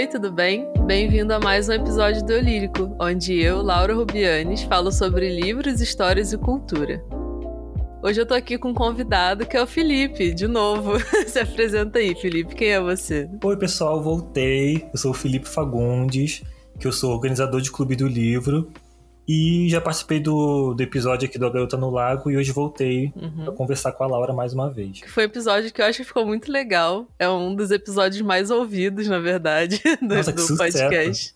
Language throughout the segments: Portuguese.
Oi, tudo bem? Bem-vindo a mais um episódio do Eu Lírico, onde eu, Laura Rubianes, falo sobre livros, histórias e cultura. Hoje eu tô aqui com um convidado que é o Felipe, de novo. Se apresenta aí, Felipe, quem é você? Oi, pessoal, voltei. Eu sou o Felipe Fagundes, que eu sou organizador de Clube do Livro e já participei do, do episódio aqui do A Garota no Lago e hoje voltei uhum. pra conversar com a Laura mais uma vez. Foi um episódio que eu acho que ficou muito legal. É um dos episódios mais ouvidos, na verdade, do, Nossa, do podcast.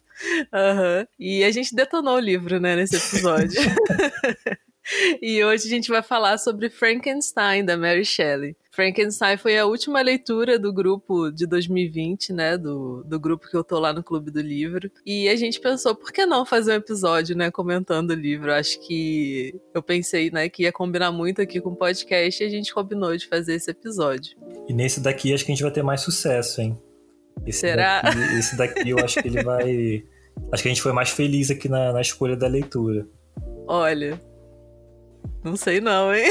Uhum. E a gente detonou o livro, né, nesse episódio. E hoje a gente vai falar sobre Frankenstein, da Mary Shelley. Frankenstein foi a última leitura do grupo de 2020, né? Do, do grupo que eu tô lá no Clube do Livro. E a gente pensou, por que não fazer um episódio, né? Comentando o livro. Acho que eu pensei, né, que ia combinar muito aqui com o podcast e a gente combinou de fazer esse episódio. E nesse daqui acho que a gente vai ter mais sucesso, hein? Esse Será? Daqui, esse daqui eu acho que ele vai. Acho que a gente foi mais feliz aqui na, na escolha da leitura. Olha, não sei não, hein?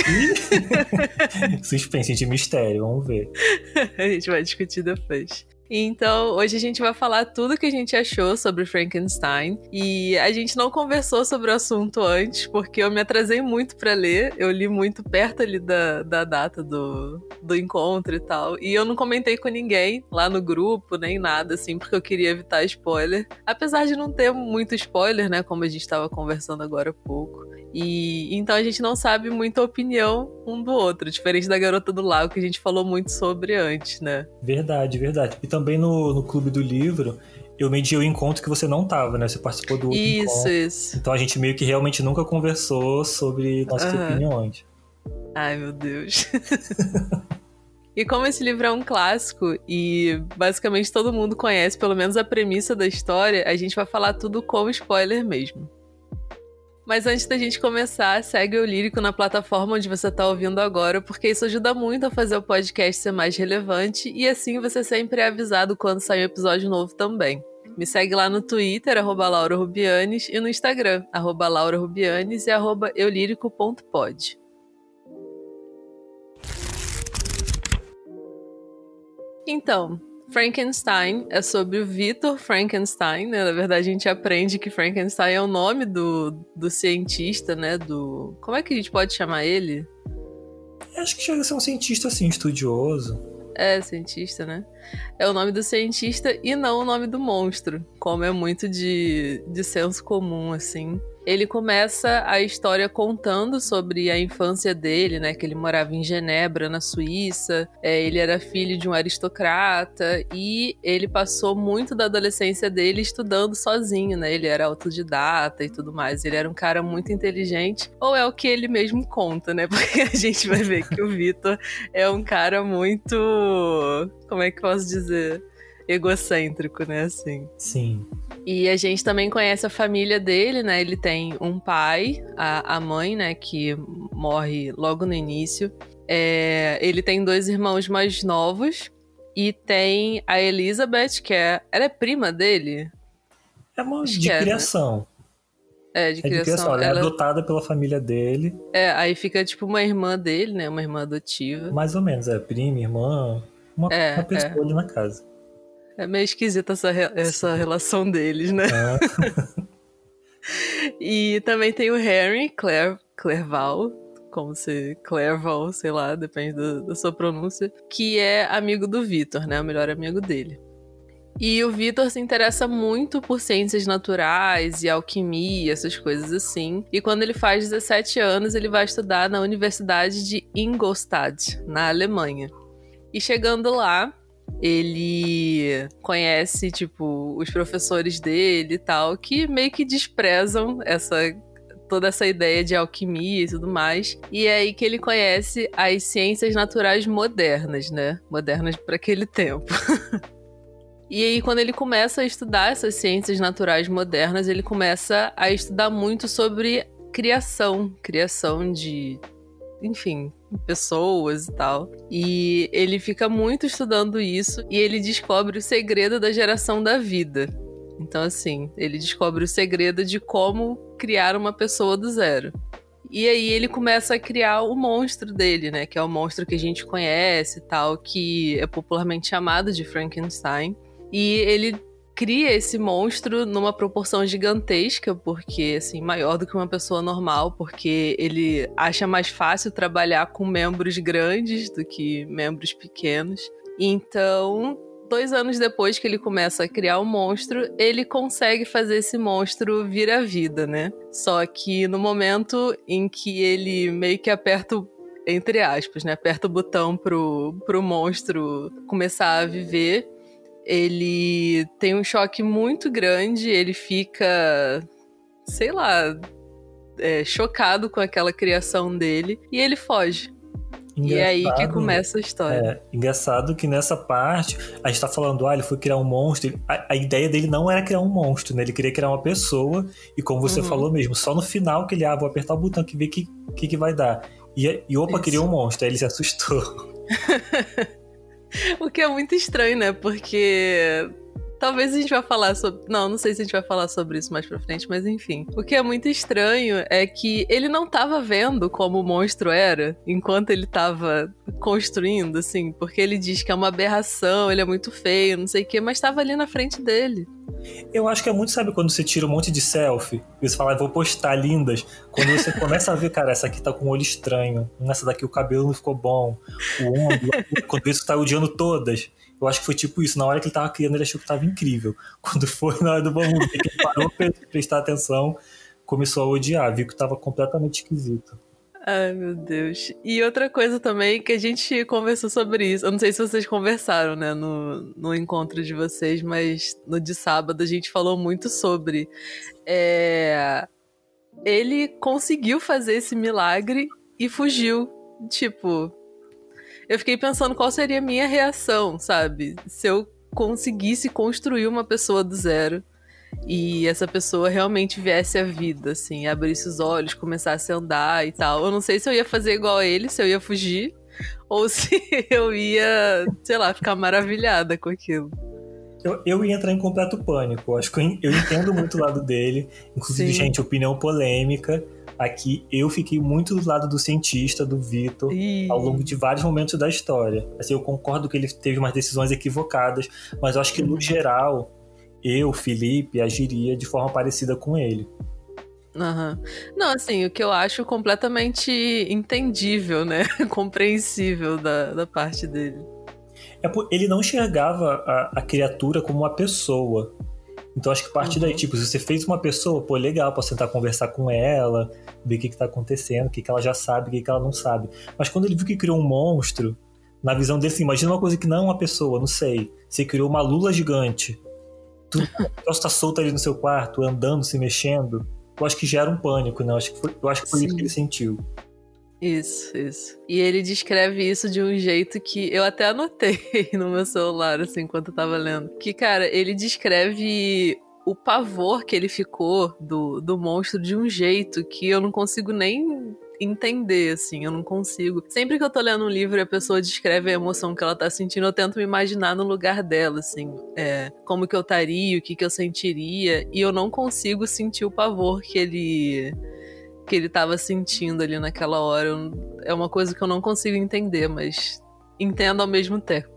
Suspense de mistério, vamos ver. a gente vai discutir depois. Então, hoje a gente vai falar tudo que a gente achou sobre Frankenstein. E a gente não conversou sobre o assunto antes, porque eu me atrasei muito para ler. Eu li muito perto ali da, da data do, do encontro e tal. E eu não comentei com ninguém lá no grupo, nem nada, assim, porque eu queria evitar spoiler. Apesar de não ter muito spoiler, né? Como a gente estava conversando agora há pouco. E então a gente não sabe muita opinião um do outro, diferente da Garota do Lago que a gente falou muito sobre antes, né? Verdade, verdade. E também no, no Clube do Livro, eu mediei o encontro que você não tava, né? Você participou do Isso, encontro. isso. Então a gente meio que realmente nunca conversou sobre nossas uhum. opiniões. Ai, meu Deus. E como esse livro é um clássico e basicamente todo mundo conhece pelo menos a premissa da história, a gente vai falar tudo com spoiler mesmo. Mas antes da gente começar, segue o Lírico na plataforma onde você está ouvindo agora, porque isso ajuda muito a fazer o podcast ser mais relevante e assim você sempre é avisado quando sair um episódio novo também. Me segue lá no Twitter, arroba Laura Rubianes, e no Instagram, arroba Laura Rubianes e arroba eulírico.pod. Então, Frankenstein é sobre o Victor Frankenstein, né? Na verdade, a gente aprende que Frankenstein é o nome do, do cientista, né? Do. Como é que a gente pode chamar ele? Acho que chega a ser um cientista, assim, estudioso. É, cientista, né? É o nome do cientista e não o nome do monstro, como é muito de, de senso comum, assim. Ele começa a história contando sobre a infância dele, né? Que ele morava em Genebra, na Suíça. É, ele era filho de um aristocrata e ele passou muito da adolescência dele estudando sozinho, né? Ele era autodidata e tudo mais. Ele era um cara muito inteligente, ou é o que ele mesmo conta, né? Porque a gente vai ver que o Vitor é um cara muito. Como é que eu posso dizer? Egocêntrico, né? Assim. Sim. E a gente também conhece a família dele, né? Ele tem um pai, a, a mãe, né? Que morre logo no início. É, ele tem dois irmãos mais novos. E tem a Elizabeth, que é. Ela é prima dele? É uma Acho de é, né? criação. Né? É, de, é criação. de criação. Ela, ela é adotada pela família dele. É, aí fica tipo uma irmã dele, né? Uma irmã adotiva. Mais ou menos, é prima, irmã. Uma, é, uma pessoa é. ali na casa. É meio esquisita essa, essa relação deles, né? É. e também tem o Harry Claire, Clerval, como se Clerval, sei lá, depende do, da sua pronúncia, que é amigo do Vitor, né? O melhor amigo dele. E o Vitor se interessa muito por ciências naturais e alquimia, essas coisas assim. E quando ele faz 17 anos, ele vai estudar na Universidade de Ingolstadt, na Alemanha. E chegando lá, ele conhece, tipo, os professores dele e tal, que meio que desprezam essa toda essa ideia de alquimia e tudo mais. E é aí que ele conhece as ciências naturais modernas, né? Modernas para aquele tempo. e aí, quando ele começa a estudar essas ciências naturais modernas, ele começa a estudar muito sobre criação, criação de, enfim, pessoas e tal. E ele fica muito estudando isso e ele descobre o segredo da geração da vida. Então, assim, ele descobre o segredo de como criar uma pessoa do zero. E aí ele começa a criar o monstro dele, né? Que é o monstro que a gente conhece e tal, que é popularmente chamado de Frankenstein. E ele cria esse monstro numa proporção gigantesca, porque, assim, maior do que uma pessoa normal, porque ele acha mais fácil trabalhar com membros grandes do que membros pequenos. Então, dois anos depois que ele começa a criar o monstro, ele consegue fazer esse monstro vir à vida, né? Só que no momento em que ele meio que aperta o entre aspas, né? Aperta o botão pro, pro monstro começar a viver ele tem um choque muito grande, ele fica, sei lá, é, chocado com aquela criação dele e ele foge. Engraçado, e é aí que começa a história. É, engraçado que nessa parte, a gente tá falando, ah, ele foi criar um monstro. A, a, ideia dele não era criar um monstro, né? Ele queria criar uma pessoa. E como você uhum. falou mesmo, só no final que ele, ah, vou apertar o botão que ver o que, que, que vai dar. E, e opa, Isso. queria um monstro. Aí ele se assustou. o que é muito estranho, né? Porque Talvez a gente vá falar sobre. Não, não sei se a gente vai falar sobre isso mais pra frente, mas enfim. O que é muito estranho é que ele não tava vendo como o monstro era enquanto ele tava construindo, assim, porque ele diz que é uma aberração, ele é muito feio, não sei o quê, mas tava ali na frente dele. Eu acho que é muito, sabe, quando você tira um monte de selfie e você fala, ah, vou postar lindas. Quando você começa a ver, cara, essa aqui tá com um olho estranho, essa daqui o cabelo não ficou bom, o ombro, quando você tá odiando todas. Eu acho que foi tipo isso. Na hora que ele tava criando, ele achou que tava incrível. Quando foi na hora do vamos ver, que ele parou pra prestar atenção, começou a odiar. Viu que tava completamente esquisito. Ai, meu Deus. E outra coisa também que a gente conversou sobre isso. Eu não sei se vocês conversaram, né, no, no encontro de vocês, mas no de sábado a gente falou muito sobre. É... Ele conseguiu fazer esse milagre e fugiu. Tipo, eu fiquei pensando qual seria a minha reação, sabe? Se eu conseguisse construir uma pessoa do zero e essa pessoa realmente viesse à vida, assim, abrisse os olhos, começasse a andar e tal. Eu não sei se eu ia fazer igual a ele, se eu ia fugir, ou se eu ia, sei lá, ficar maravilhada com aquilo. Eu, eu ia entrar em completo pânico. Acho que eu, eu entendo muito o lado dele. Inclusive, Sim. gente, opinião polêmica. Aqui eu fiquei muito do lado do cientista, do Vitor, ao longo de vários momentos da história. Assim, eu concordo que ele teve umas decisões equivocadas, mas eu acho que no geral eu, Felipe, agiria de forma parecida com ele. Uhum. Não, assim, o que eu acho completamente entendível, né? Compreensível da, da parte dele. É, ele não enxergava a, a criatura como uma pessoa. Então acho que a partir uhum. daí, tipo, se você fez uma pessoa, pô, legal, posso tentar conversar com ela, ver o que, que tá acontecendo, o que, que ela já sabe, o que, que ela não sabe. Mas quando ele viu que criou um monstro, na visão dele, assim, imagina uma coisa que não é uma pessoa, não sei. Você criou uma lula gigante. Tu está solto ali no seu quarto, andando, se mexendo. Eu acho que gera um pânico, né? Eu acho que foi, eu acho que foi isso que ele sentiu. Isso, isso. E ele descreve isso de um jeito que eu até anotei no meu celular, assim, enquanto eu tava lendo. Que, cara, ele descreve o pavor que ele ficou do, do monstro de um jeito que eu não consigo nem entender, assim, eu não consigo. Sempre que eu tô lendo um livro e a pessoa descreve a emoção que ela tá sentindo, eu tento me imaginar no lugar dela, assim, é, como que eu estaria, o que que eu sentiria, e eu não consigo sentir o pavor que ele que ele estava sentindo ali naquela hora. É uma coisa que eu não consigo entender, mas entendo ao mesmo tempo.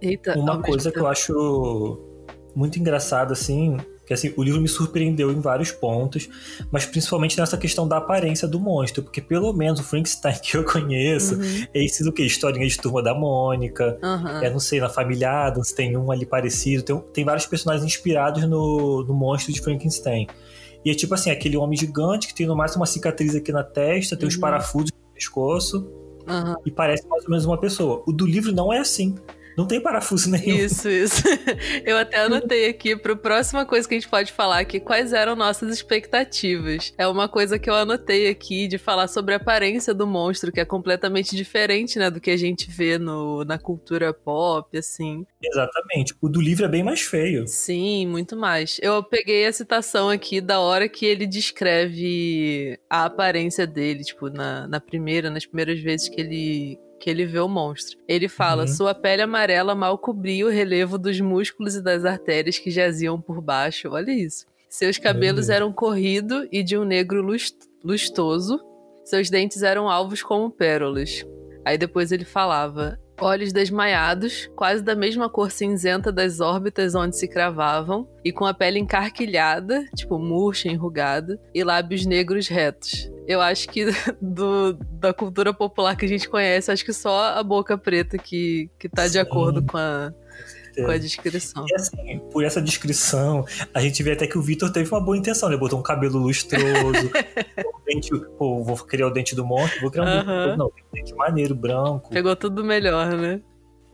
Eita, uma coisa que eu acho muito engraçada, assim, que assim, o livro me surpreendeu em vários pontos, mas principalmente nessa questão da aparência do monstro, porque pelo menos o Frankenstein que eu conheço uhum. é esse do que? Historinha de Turma da Mônica, uhum. é, não sei, na Família Adams tem um ali parecido, tem, tem vários personagens inspirados no, no monstro de Frankenstein. E é tipo assim, aquele homem gigante que tem no máximo uma cicatriz aqui na testa, tem uhum. os parafusos no pescoço. Uhum. E parece mais ou menos uma pessoa. O do livro não é assim. Não tem parafuso nenhum. Isso, isso. Eu até anotei aqui para a próxima coisa que a gente pode falar aqui, quais eram nossas expectativas. É uma coisa que eu anotei aqui de falar sobre a aparência do monstro, que é completamente diferente, né, do que a gente vê no, na cultura pop, assim. Exatamente. O do livro é bem mais feio. Sim, muito mais. Eu peguei a citação aqui da hora que ele descreve a aparência dele, tipo, na, na primeira, nas primeiras vezes que ele que ele vê o monstro. Ele fala: uhum. sua pele amarela mal cobria o relevo dos músculos e das artérias que jaziam por baixo. Olha isso. Seus cabelos eram corridos e de um negro lustoso. Seus dentes eram alvos como pérolas. Aí depois ele falava: olhos desmaiados, quase da mesma cor cinzenta das órbitas onde se cravavam, e com a pele encarquilhada, tipo murcha, enrugada, e lábios negros retos. Eu acho que do, da cultura popular que a gente conhece, acho que só a boca preta que, que tá Sim. de acordo com a, com a descrição. E assim, por essa descrição, a gente vê até que o Vitor teve uma boa intenção, né? Botou um cabelo lustroso, dente, pô, vou criar o dente do monstro, vou criar um dente, não, um dente maneiro, branco. Pegou tudo melhor, né?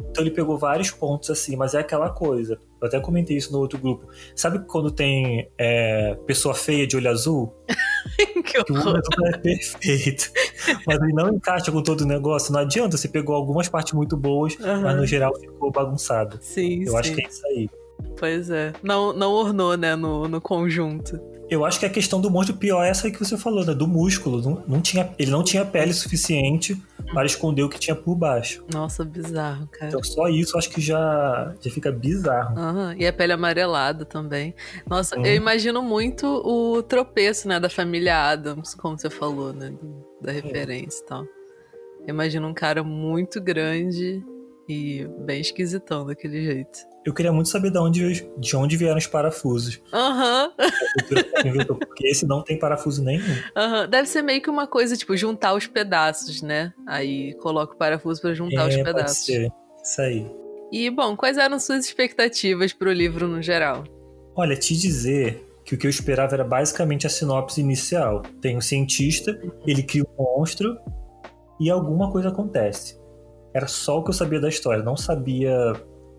Então ele pegou vários pontos assim, mas é aquela coisa. Eu até comentei isso no outro grupo. Sabe quando tem é, pessoa feia de olho azul? que, que o olho azul é perfeito. mas ele não encaixa com todo o negócio. Não adianta, você pegou algumas partes muito boas, uhum. mas no geral ficou bagunçado. Sim, Eu sim. acho que é isso aí. Pois é. Não, não ornou, né, no, no conjunto. Eu acho que a questão do monstro pior é essa aí que você falou, né? Do músculo. Não, não tinha, ele não tinha pele suficiente para esconder o que tinha por baixo. Nossa, bizarro, cara. Então só isso acho que já, já fica bizarro. Uhum. E a pele amarelada também. Nossa, eu imagino muito o tropeço, né, da família Adams, como você falou, né? Da referência e tal. Eu imagino um cara muito grande e bem esquisitão daquele jeito. Eu queria muito saber de onde, de onde vieram os parafusos. Aham. Uhum. Porque esse não tem parafuso nenhum. Uhum. Deve ser meio que uma coisa, tipo, juntar os pedaços, né? Aí coloca o parafuso para juntar é, os pedaços. Pode ser. Isso aí. E, bom, quais eram suas expectativas pro livro no geral? Olha, te dizer que o que eu esperava era basicamente a sinopse inicial. Tem um cientista, ele cria um monstro e alguma coisa acontece. Era só o que eu sabia da história, não sabia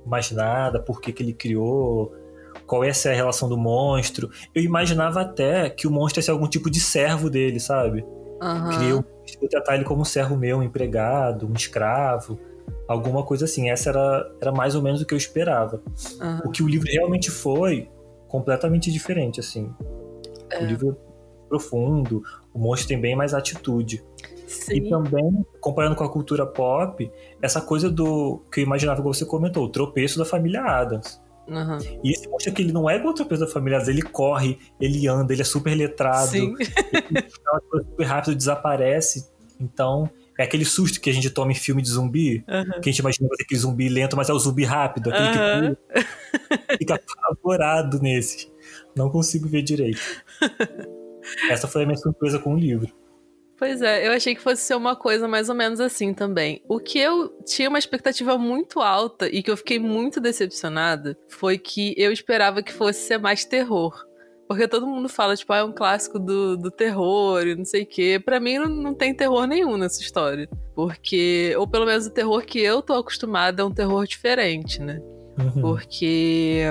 mais nada, por que, que ele criou, qual ia ser a relação do monstro. Eu imaginava até que o monstro ia ser algum tipo de servo dele, sabe? Uhum. Queria eu tratar ele como um servo meu, um empregado, um escravo, alguma coisa assim. Essa era, era mais ou menos o que eu esperava. Uhum. O que o livro realmente foi, completamente diferente, assim. É. O livro é profundo, o monstro tem bem mais atitude. Sim. E também, comparando com a cultura pop, essa coisa do que eu imaginava que você comentou, o tropeço da família Adams. Uhum. E esse mostra que ele não é igual o tropeço da família Adams, ele corre, ele anda, ele é super letrado, Sim. ele super rápido, desaparece. Então, é aquele susto que a gente toma em filme de zumbi, uhum. que a gente imagina aquele zumbi lento, mas é o zumbi rápido, aquele uhum. que fica apavorado nesse. Não consigo ver direito. Essa foi a minha surpresa com o livro. Pois é, eu achei que fosse ser uma coisa mais ou menos assim também. O que eu tinha uma expectativa muito alta e que eu fiquei muito decepcionada foi que eu esperava que fosse ser mais terror. Porque todo mundo fala, tipo, ah, é um clássico do, do terror e não sei o quê. Pra mim não, não tem terror nenhum nessa história. Porque, ou pelo menos o terror que eu tô acostumada é um terror diferente, né? Uhum. Porque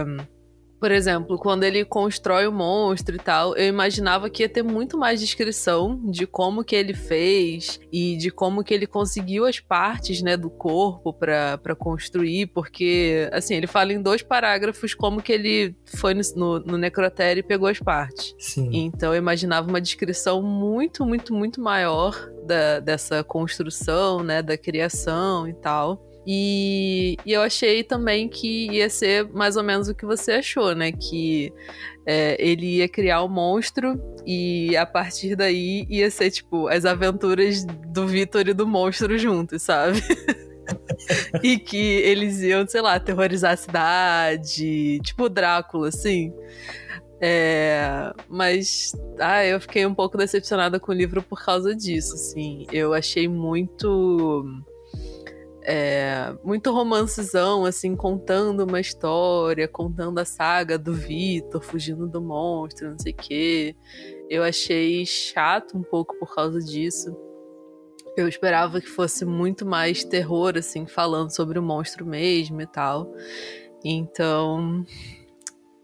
por exemplo, quando ele constrói o monstro e tal, eu imaginava que ia ter muito mais descrição de como que ele fez e de como que ele conseguiu as partes, né, do corpo para construir, porque, assim, ele fala em dois parágrafos como que ele foi no, no, no necrotério e pegou as partes. Sim. Então eu imaginava uma descrição muito, muito, muito maior da, dessa construção, né, da criação e tal. E, e, eu achei também que ia ser mais ou menos o que você achou, né? Que é, ele ia criar o um monstro e a partir daí ia ser, tipo, as aventuras do Vitor e do monstro juntos, sabe? e que eles iam, sei lá, aterrorizar a cidade, tipo Drácula, assim. É, mas ah, eu fiquei um pouco decepcionada com o livro por causa disso, assim. Eu achei muito é, muito romancezão, assim, contando uma história, contando a saga do Vitor fugindo do monstro, não sei o quê. Eu achei chato um pouco por causa disso. Eu esperava que fosse muito mais terror, assim, falando sobre o monstro mesmo e tal. Então,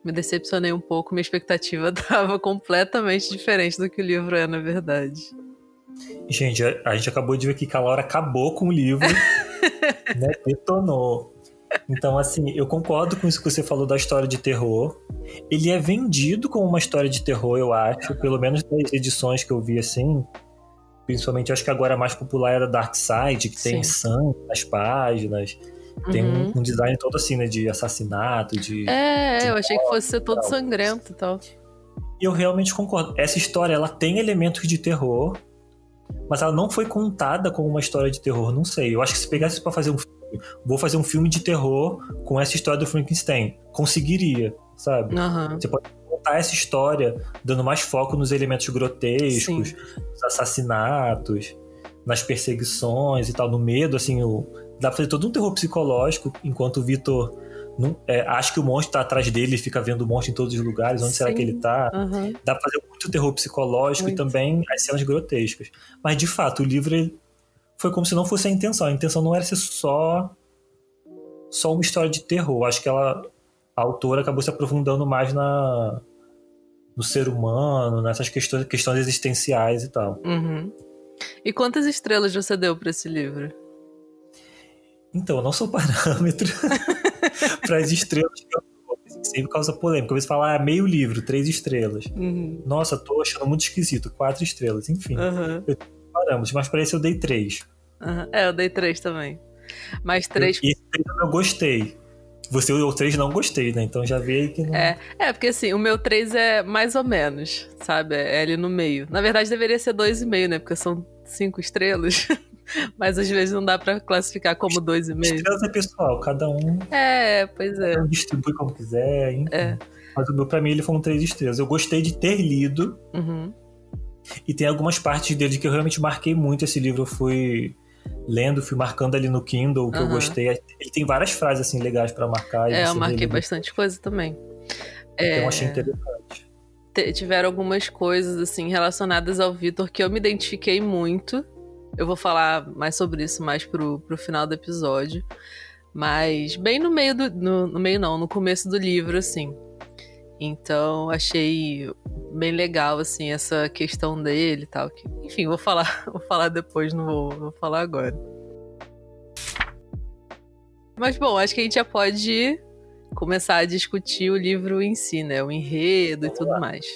me decepcionei um pouco. Minha expectativa estava completamente diferente do que o livro é, na verdade. Gente, a, a gente acabou de ver que a Laura acabou com o livro. né, detonou. Então, assim, eu concordo com isso que você falou da história de terror. Ele é vendido como uma história de terror, eu acho, pelo menos das edições que eu vi assim. Principalmente, acho que agora a mais popular era Dark Side, que Sim. tem sangue nas páginas. Tem uhum. um, um, design todo assim, né? De assassinato, de. É, de eu achei que fosse ser todo sangrento e tal. E eu realmente concordo. Essa história, ela tem elementos de terror, mas ela não foi contada como uma história de terror, não sei. Eu acho que se pegasse para fazer um filme vou fazer um filme de terror com essa história do Frankenstein. Conseguiria, sabe? Uhum. Você pode contar essa história dando mais foco nos elementos grotescos, Sim. nos assassinatos, nas perseguições e tal, no medo, assim, o... dá pra fazer todo um terror psicológico, enquanto o Vitor não, é, acha que o monstro tá atrás dele e fica vendo o monstro em todos os lugares, onde Sim. será que ele tá? Uhum. Dá pra fazer muito terror psicológico muito. e também as cenas grotescas. Mas, de fato, o livro foi como se não fosse a intenção. A intenção não era ser só só uma história de terror. Acho que ela a autora acabou se aprofundando mais na no ser humano, nessas questões, questões existenciais e tal. Uhum. E quantas estrelas você deu para esse livro? Então, eu não sou parâmetro para as estrelas que. Sempre causa polêmica. Às vezes falar ah, meio livro, três estrelas. Uhum. Nossa, tô achando muito esquisito. Quatro estrelas, enfim. Uhum. Eu parâmetros, mas para esse eu dei três. Uhum. É, eu dei três também. Mas três. E esse eu gostei. Você o 3 não gostei, né? Então já veio que não. É, é, porque assim, o meu 3 é mais ou menos, sabe? É ali no meio. Na verdade, deveria ser 2,5, né? Porque são 5 estrelas. Mas às vezes não dá pra classificar como 2,5. Estrelas é pessoal, cada um. É, pois é. Um distribui como quiser, enfim. É. Mas o meu, pra mim, ele foi um 3 estrelas. Eu gostei de ter lido. Uhum. E tem algumas partes dele que eu realmente marquei muito. Esse livro eu fui lendo, fui marcando ali no Kindle, que uhum. eu gostei. Ele tem várias frases assim legais para marcar. É, eu marquei bastante coisa também. Então é... eu achei interessante. Tiveram algumas coisas assim relacionadas ao Vitor que eu me identifiquei muito. Eu vou falar mais sobre isso mais pro, pro final do episódio. Mas bem no meio do. No, no meio não, no começo do livro, assim. Então achei bem legal assim essa questão dele e tal. Que, enfim, vou falar, vou falar depois, não vou, vou falar agora. Mas bom, acho que a gente já pode começar a discutir o livro em si, né? O enredo e tudo mais.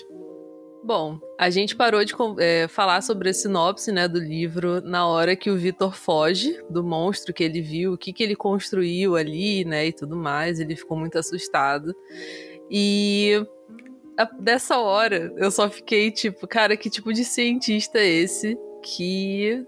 Bom, a gente parou de é, falar sobre a sinopse né, do livro na hora que o Vitor foge do monstro que ele viu, o que, que ele construiu ali, né, e tudo mais. Ele ficou muito assustado. E a, dessa hora eu só fiquei tipo, cara, que tipo de cientista é esse que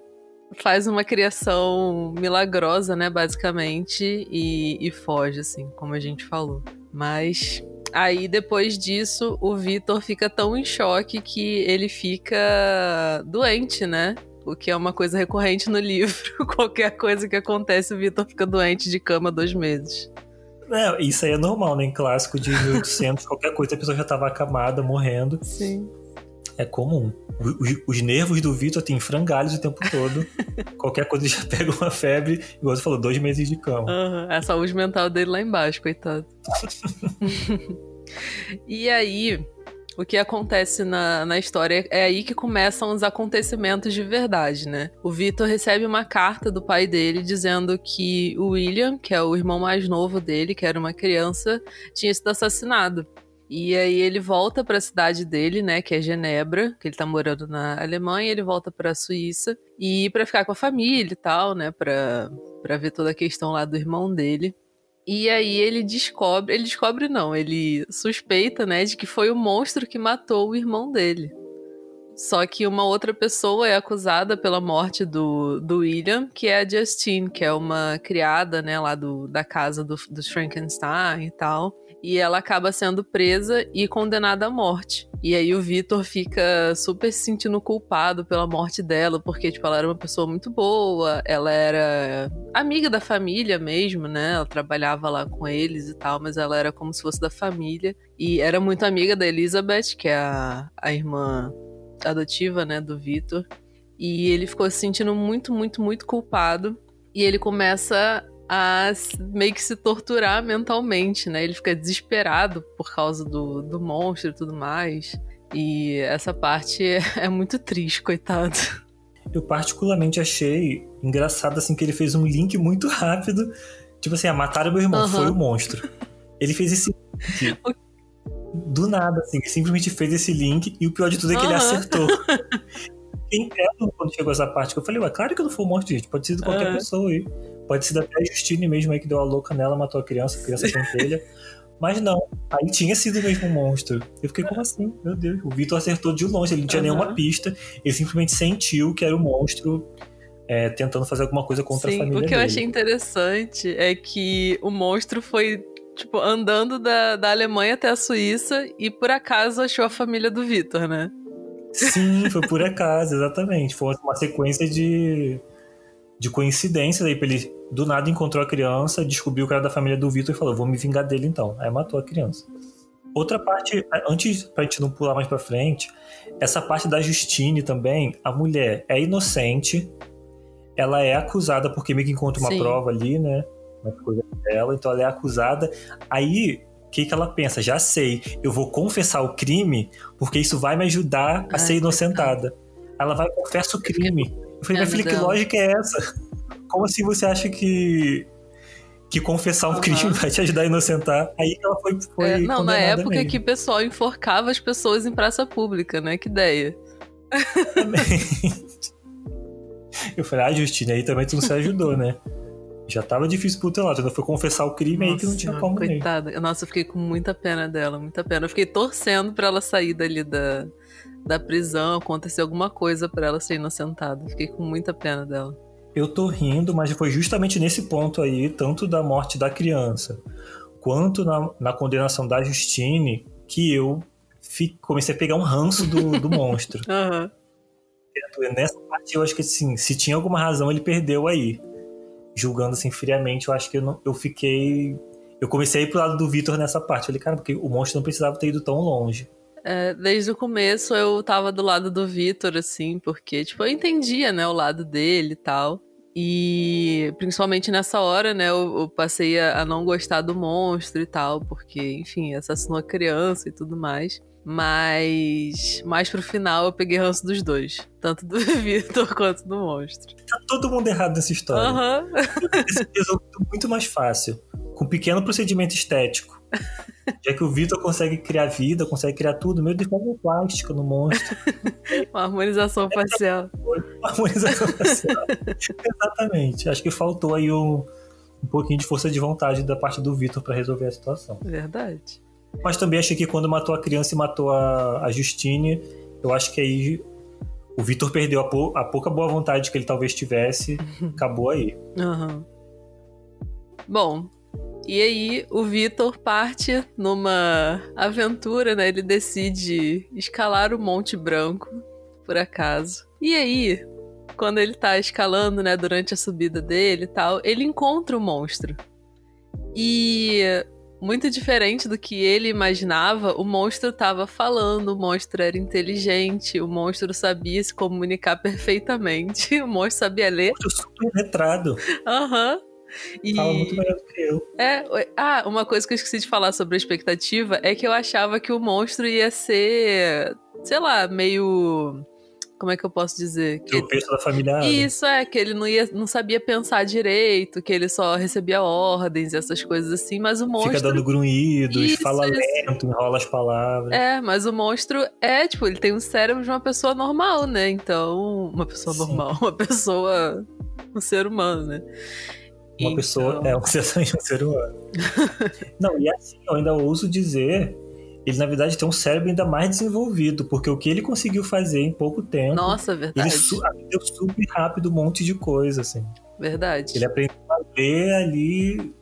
faz uma criação milagrosa, né, basicamente, e, e foge, assim, como a gente falou. Mas aí depois disso, o Vitor fica tão em choque que ele fica doente, né? O que é uma coisa recorrente no livro. Qualquer coisa que acontece, o Vitor fica doente de cama dois meses. É, isso aí é normal, né? Em clássico de 1800, qualquer coisa a pessoa já tava acamada, morrendo. Sim. É comum. Os, os nervos do Vitor têm frangalhos o tempo todo. qualquer coisa já pega uma febre, igual você falou, dois meses de cama. Uhum. A saúde mental dele lá embaixo, coitado. e aí, o que acontece na, na história é aí que começam os acontecimentos de verdade, né? O Victor recebe uma carta do pai dele dizendo que o William, que é o irmão mais novo dele, que era uma criança, tinha sido assassinado. E aí ele volta para a cidade dele, né, que é Genebra, que ele tá morando na Alemanha, ele volta para a Suíça e para ficar com a família e tal, né, para para ver toda a questão lá do irmão dele. E aí ele descobre, ele descobre não, ele suspeita, né, de que foi o monstro que matou o irmão dele. Só que uma outra pessoa é acusada pela morte do, do William, que é a Justine, que é uma criada, né, lá do, da casa do, dos Frankenstein e tal e ela acaba sendo presa e condenada à morte. E aí o Vitor fica super se sentindo culpado pela morte dela, porque tipo ela era uma pessoa muito boa, ela era amiga da família mesmo, né? Ela trabalhava lá com eles e tal, mas ela era como se fosse da família e era muito amiga da Elizabeth, que é a, a irmã adotiva, né, do Vitor. E ele ficou se sentindo muito, muito, muito culpado. E ele começa a meio que se torturar mentalmente, né? Ele fica desesperado por causa do, do monstro e tudo mais. E essa parte é, é muito triste, coitado. Eu particularmente achei engraçado assim que ele fez um link muito rápido. Tipo assim, a ah, mataram meu irmão, uhum. foi o monstro. Ele fez esse link. Do nada, assim, simplesmente fez esse link e o pior de tudo é que uhum. ele acertou. Entendo quando chegou essa parte que eu falei, ué, claro que não foi um monstro, gente. Pode ser de qualquer uhum. pessoa aí. Pode ser até a Justine mesmo aí que deu a louca nela, matou a criança, a criança pentelha. Mas não, aí tinha sido mesmo um monstro. Eu fiquei como assim? Meu Deus. O Vitor acertou de longe, ele não tinha uhum. nenhuma pista. Ele simplesmente sentiu que era o um monstro é, tentando fazer alguma coisa contra Sim, a família. O que dele. eu achei interessante é que o monstro foi, tipo, andando da, da Alemanha até a Suíça e por acaso achou a família do Vitor, né? Sim, foi por acaso, exatamente. Foi uma sequência de, de coincidências aí. Ele do nada encontrou a criança, descobriu que era da família do Vitor e falou: Vou me vingar dele então. Aí matou a criança. Outra parte, antes pra gente não pular mais pra frente, essa parte da Justine também, a mulher é inocente, ela é acusada porque meio que encontra uma Sim. prova ali, né? Uma coisa dela, então ela é acusada. Aí, o que, que ela pensa? Já sei, eu vou confessar o crime porque isso vai me ajudar a ser inocentada. Ela vai confessa o crime. Eu falei, minha filha, que lógica é essa? Como assim você acha que que confessar um uhum. crime vai te ajudar a inocentar. Aí ela foi, foi é, Não, na época mesmo. que o pessoal enforcava as pessoas em praça pública, né? Que ideia. Eu falei, ah, Justina, aí também tu não se ajudou, né? Já tava difícil pro teu lado, ainda foi confessar o crime Nossa, aí que não tinha como Coitada. Nem. Nossa, eu fiquei com muita pena dela, muita pena. Eu fiquei torcendo pra ela sair dali da, da prisão, acontecer alguma coisa para ela ser inocentada. Fiquei com muita pena dela. Eu tô rindo, mas foi justamente nesse ponto aí, tanto da morte da criança, quanto na, na condenação da Justine, que eu comecei a pegar um ranço do, do monstro. Uhum. Nessa parte, eu acho que assim, se tinha alguma razão, ele perdeu aí. Julgando assim friamente, eu acho que eu, não, eu fiquei. Eu comecei pro lado do Victor nessa parte. falei, cara, porque o monstro não precisava ter ido tão longe. É, desde o começo eu tava do lado do Victor, assim, porque, tipo, eu entendia, né, o lado dele e tal. E principalmente nessa hora, né, eu, eu passei a, a, não gostar do monstro e tal, porque, enfim, assassinou a criança e tudo mais. Mas mais pro final eu peguei ranço dos dois. Tanto do Victor quanto do monstro. Tá todo mundo errado nessa história. Aham. Uhum. Esse muito mais fácil. Com um pequeno procedimento estético. Já que o Victor consegue criar vida, consegue criar tudo, meio de forma plástica no monstro. Uma harmonização facial. Uma harmonização facial. Exatamente. Acho que faltou aí um, um pouquinho de força de vontade da parte do Victor para resolver a situação. Verdade. Mas também achei que quando matou a criança e matou a, a Justine, eu acho que aí o Vitor perdeu a, pou, a, pouca boa vontade que ele talvez tivesse, acabou aí. Uhum. Bom, e aí o Vitor parte numa aventura, né? Ele decide escalar o Monte Branco, por acaso. E aí, quando ele tá escalando, né, durante a subida dele e tal, ele encontra o monstro. E muito diferente do que ele imaginava, o monstro estava falando, o monstro era inteligente, o monstro sabia se comunicar perfeitamente, o monstro sabia ler. O super letrado. Aham. Uhum. E... Fala muito melhor do que eu. É, ah, uma coisa que eu esqueci de falar sobre a expectativa é que eu achava que o monstro ia ser, sei lá, meio como é que eu posso dizer? Que o peso da família. Isso é que ele não ia, não sabia pensar direito, que ele só recebia ordens, essas coisas assim, mas o monstro fica dando grunhidos, isso, fala isso. lento, enrola as palavras. É, mas o monstro é, tipo, ele tem um cérebro de uma pessoa normal, né? Então, uma pessoa Sim. normal, uma pessoa um ser humano, né? Uma então... pessoa é um ser, um ser humano. não, e assim, eu ainda ouso dizer ele na verdade tem um cérebro ainda mais desenvolvido, porque o que ele conseguiu fazer em pouco tempo. Nossa, verdade. Ele aprendeu super rápido um monte de coisa, assim. Verdade. Ele aprendeu a ler ali,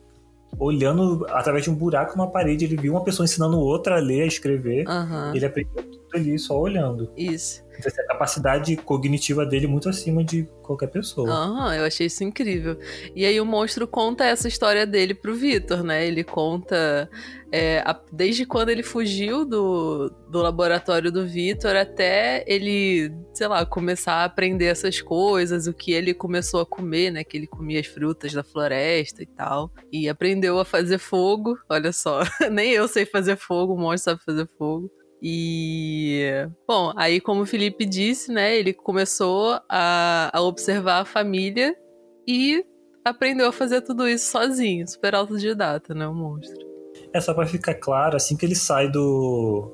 olhando através de um buraco numa parede. Ele viu uma pessoa ensinando outra a ler, a escrever. Uhum. Ele aprendeu tudo ali só olhando. Isso. Então, assim, a capacidade cognitiva dele muito acima de qualquer pessoa. Aham, eu achei isso incrível. E aí o monstro conta essa história dele pro Vitor, né? Ele conta é, a, desde quando ele fugiu do, do laboratório do Vitor até ele, sei lá, começar a aprender essas coisas, o que ele começou a comer, né? Que ele comia as frutas da floresta e tal. E aprendeu a fazer fogo. Olha só, nem eu sei fazer fogo, o monstro sabe fazer fogo. E, bom, aí como o Felipe disse, né, ele começou a, a observar a família e aprendeu a fazer tudo isso sozinho, super autodidata, né, o monstro. É só pra ficar claro, assim que ele sai do,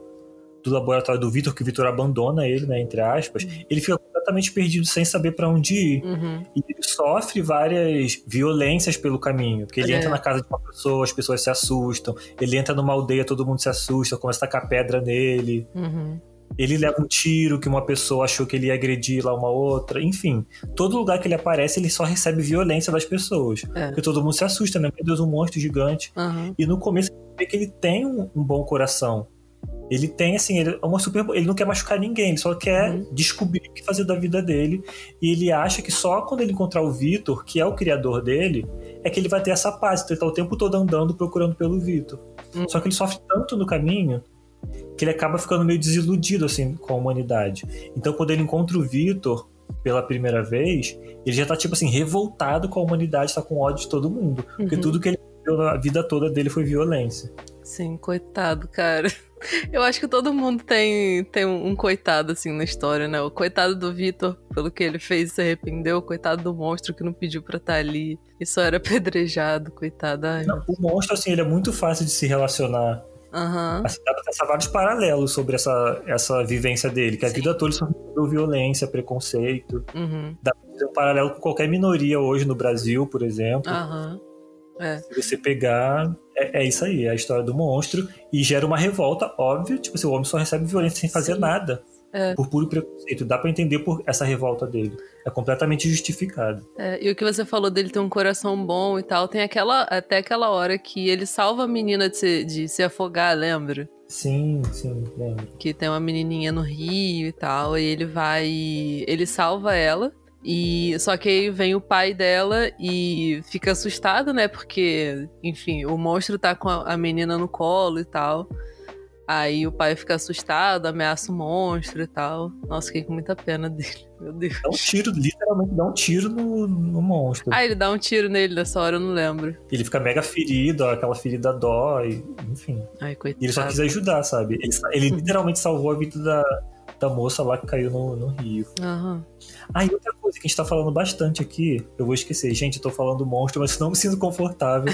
do laboratório do Vitor, que o Vitor abandona ele, né, entre aspas, uhum. ele fica completamente perdido sem saber para onde ir. Uhum. E ele sofre várias violências pelo caminho, porque ele é. entra na casa de uma pessoa, as pessoas se assustam, ele entra numa aldeia, todo mundo se assusta, começa a tacar pedra nele. Uhum. Ele leva um tiro que uma pessoa achou que ele ia agredir lá uma outra. Enfim, todo lugar que ele aparece, ele só recebe violência das pessoas. É. Porque todo mundo se assusta, né? Meu Deus, um monstro gigante. Uhum. E no começo, vê que ele tem um, um, bom coração. Ele tem, assim, ele é uma super. Ele não quer machucar ninguém, ele só quer uhum. descobrir o que fazer da vida dele. E ele acha que só quando ele encontrar o Vitor, que é o criador dele, é que ele vai ter essa paz. Então ele tá o tempo todo andando procurando pelo Vitor. Uhum. Só que ele sofre tanto no caminho que ele acaba ficando meio desiludido assim com a humanidade. Então quando ele encontra o Vitor pela primeira vez, ele já tá tipo assim revoltado com a humanidade, tá com ódio de todo mundo, uhum. porque tudo que ele viu na vida toda dele foi violência. Sim, coitado, cara. Eu acho que todo mundo tem, tem um, coitado assim na história, né? O coitado do Vitor, pelo que ele fez, se arrependeu. O coitado do monstro que não pediu pra estar tá ali e só era apedrejado, coitado. Ai, não, o monstro, assim, ele é muito fácil de se relacionar Uhum. Assim, dá pra traçar vários paralelos sobre essa, essa vivência dele, que a vida toda ele sofreu violência, preconceito. Uhum. Dá pra fazer um paralelo com qualquer minoria hoje no Brasil, por exemplo. Uhum. É. Se você pegar, é, é, isso aí, é a história do monstro. E gera uma revolta, óbvio. Tipo assim, o homem só recebe violência sem fazer Sim. nada. É. Por puro preconceito. Dá para entender por essa revolta dele. É completamente justificado. É, e o que você falou dele ter um coração bom e tal, tem aquela até aquela hora que ele salva a menina de se, de se afogar, lembra? Sim, sim, lembro. Que tem uma menininha no rio e tal, e ele vai. Ele salva ela. E só que aí vem o pai dela e fica assustado, né? Porque, enfim, o monstro tá com a menina no colo e tal. Aí o pai fica assustado, ameaça o monstro e tal. Nossa, fiquei com muita pena dele. Meu Deus. Dá um tiro, literalmente dá um tiro no, no monstro. Ah, ele dá um tiro nele nessa hora, eu não lembro. Ele fica mega ferido, aquela ferida dói, enfim. Ai, coitado. E ele só quis ajudar, sabe? Ele, ele literalmente salvou a vida da, da moça lá que caiu no, no rio. Aham. Ah, e outra coisa que a gente tá falando bastante aqui, eu vou esquecer, gente, eu tô falando monstro, mas não me sinto confortável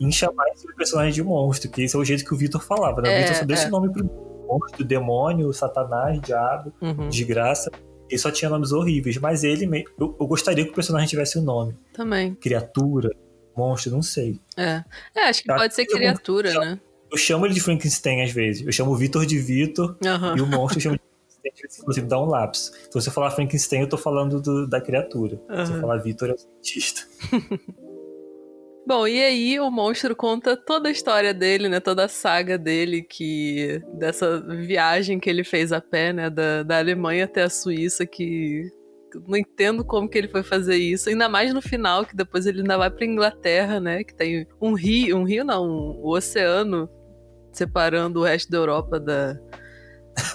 em chamar esse personagem de monstro, que esse é o jeito que o Vitor falava, né? O Vitor só deu esse é. nome pro monstro, demônio, satanás, diabo, uhum. desgraça. Ele só tinha nomes horríveis, mas ele, eu, eu gostaria que o personagem tivesse um nome. Também. Criatura, monstro, não sei. É, é acho que tá? pode ser criatura, eu, né? Eu chamo ele de Frankenstein às vezes. Eu chamo o Vitor de Vitor uhum. e o monstro eu chamo de inclusive dá um lápis. Se você falar Frankenstein, eu tô falando do, da criatura. Uhum. Se eu falar Victor, é o cientista. Bom, e aí o monstro conta toda a história dele, né? Toda a saga dele, que dessa viagem que ele fez a pé, né? Da, da Alemanha até a Suíça, que não entendo como que ele foi fazer isso. Ainda mais no final, que depois ele ainda vai pra Inglaterra, né? Que tem um rio, um rio não, um, um oceano separando o resto da Europa da,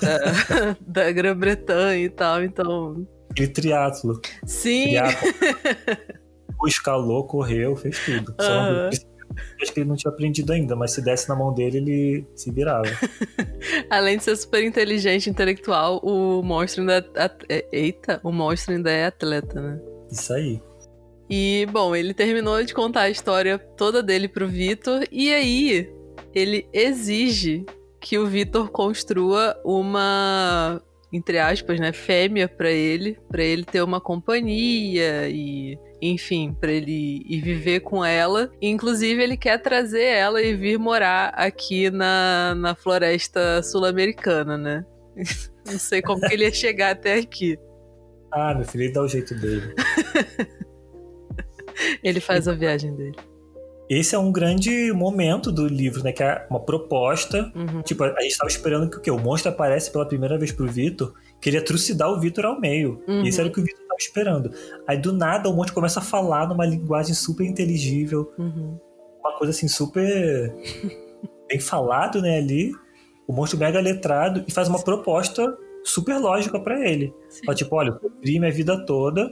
da, da Grã-Bretanha e tal, então. Aquele triatlo. Sim. Triatlo. escalou, correu, fez tudo. Só não... Acho que ele não tinha aprendido ainda, mas se desse na mão dele, ele se virava. Além de ser super inteligente, intelectual, o monstro ainda é... é eita, o monstro ainda é atleta, né? Isso aí. E, bom, ele terminou de contar a história toda dele pro Vitor, e aí ele exige que o Vitor construa uma, entre aspas, né, fêmea para ele, para ele ter uma companhia e enfim, para ele ir viver com ela. Inclusive, ele quer trazer ela e vir morar aqui na, na floresta sul-americana, né? Não sei como que ele ia chegar até aqui. Ah, meu filho, ele dá o jeito dele. ele faz a viagem dele esse é um grande momento do livro, né? Que é uma proposta. Uhum. Tipo, a gente estava esperando que o quê? O monstro aparece pela primeira vez pro Vitor, queria trucidar o Vitor ao meio. Uhum. Isso era o que o Vitor estava esperando. Aí do nada o monstro começa a falar numa linguagem super inteligível. Uhum. Uma coisa assim, super bem falado, né? Ali. O monstro mega letrado e faz uma proposta super lógica para ele. Fala, tipo, olha, eu sofri minha vida toda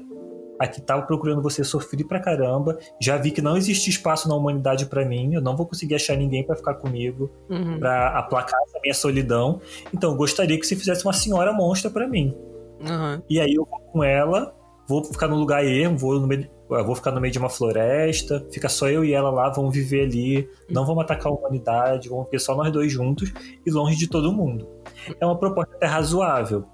aqui tava procurando você, sofri pra caramba, já vi que não existe espaço na humanidade para mim, eu não vou conseguir achar ninguém para ficar comigo, uhum. para aplacar essa minha solidão. Então, eu gostaria que você fizesse uma senhora monstra para mim. Uhum. E aí eu vou com ela, vou ficar no lugar ermo, vou no meio, vou ficar no meio de uma floresta, fica só eu e ela lá, vamos viver ali, não vamos atacar a humanidade, vamos viver só nós dois juntos e longe de todo mundo. É uma proposta até razoável,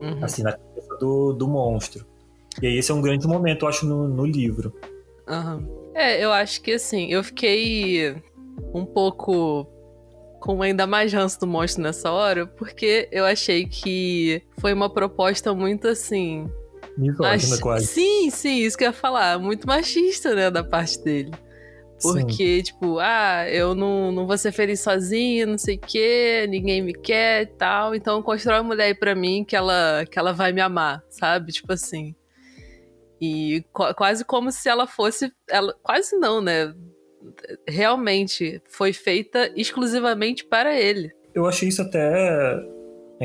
uhum. assim, na cabeça do, do monstro. E aí esse é um grande momento, eu acho, no, no livro. Uhum. É, eu acho que assim, eu fiquei um pouco com ainda mais ranço do monstro nessa hora, porque eu achei que foi uma proposta muito assim. Misógina, quase. Sim, sim, isso que eu ia falar. Muito machista, né, da parte dele. Porque, Sim. tipo, ah, eu não, não vou ser feliz sozinho, não sei o quê, ninguém me quer e tal. Então constrói uma mulher aí pra mim que ela, que ela vai me amar, sabe? Tipo assim. E quase como se ela fosse. Ela, quase não, né? Realmente foi feita exclusivamente para ele. Eu achei isso até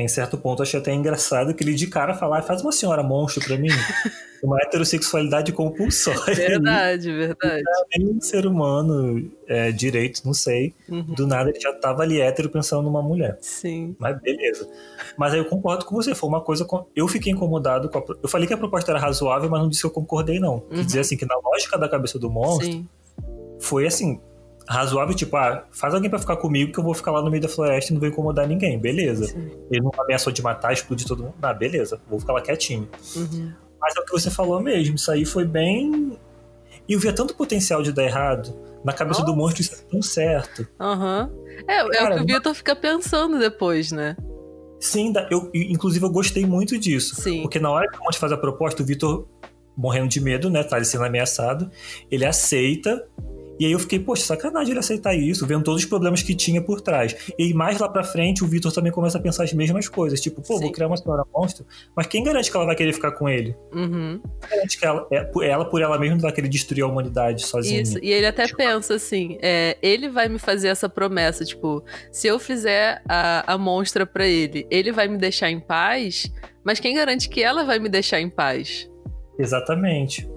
em certo ponto, achei até engraçado que ele de cara falar, faz uma senhora monstro pra mim. uma heterossexualidade compulsória. Verdade, verdade. Nem um ser humano é, direito, não sei. Uhum. Do nada ele já tava ali hétero pensando numa mulher. Sim. Mas beleza. Mas aí eu concordo com você, foi uma coisa. Com... Eu fiquei incomodado com a... Eu falei que a proposta era razoável, mas não disse que eu concordei, não. Uhum. Quer dizer assim, que na lógica da cabeça do monstro, Sim. foi assim, razoável, tipo, ah, faz alguém para ficar comigo que eu vou ficar lá no meio da floresta e não vou incomodar ninguém, beleza. Sim. Ele não ameaçou de matar, explodir todo mundo, ah, beleza, vou ficar lá quietinho. Uhum. Mas é o que você falou mesmo, isso aí foi bem. E eu via tanto potencial de dar errado. Na cabeça Nossa. do monstro isso é tão certo. Aham. Uhum. É, Cara, é o que o Vitor fica pensando depois, né? Sim, eu, inclusive eu gostei muito disso. Sim. Porque na hora que o monstro faz a proposta, o Vitor morrendo de medo, né? Tá sendo ameaçado. Ele aceita e aí eu fiquei, poxa, sacanagem ele aceitar isso, vendo todos os problemas que tinha por trás. E mais lá pra frente, o Vitor também começa a pensar as mesmas coisas. Tipo, pô, Sim. vou criar uma senhora monstro, mas quem garante que ela vai querer ficar com ele? Uhum. Quem garante que ela, é, ela, por ela mesma, não vai querer destruir a humanidade sozinha? Isso, e ele até tipo... pensa assim, é, ele vai me fazer essa promessa, tipo, se eu fizer a, a monstra pra ele, ele vai me deixar em paz, mas quem garante que ela vai me deixar em paz? Exatamente.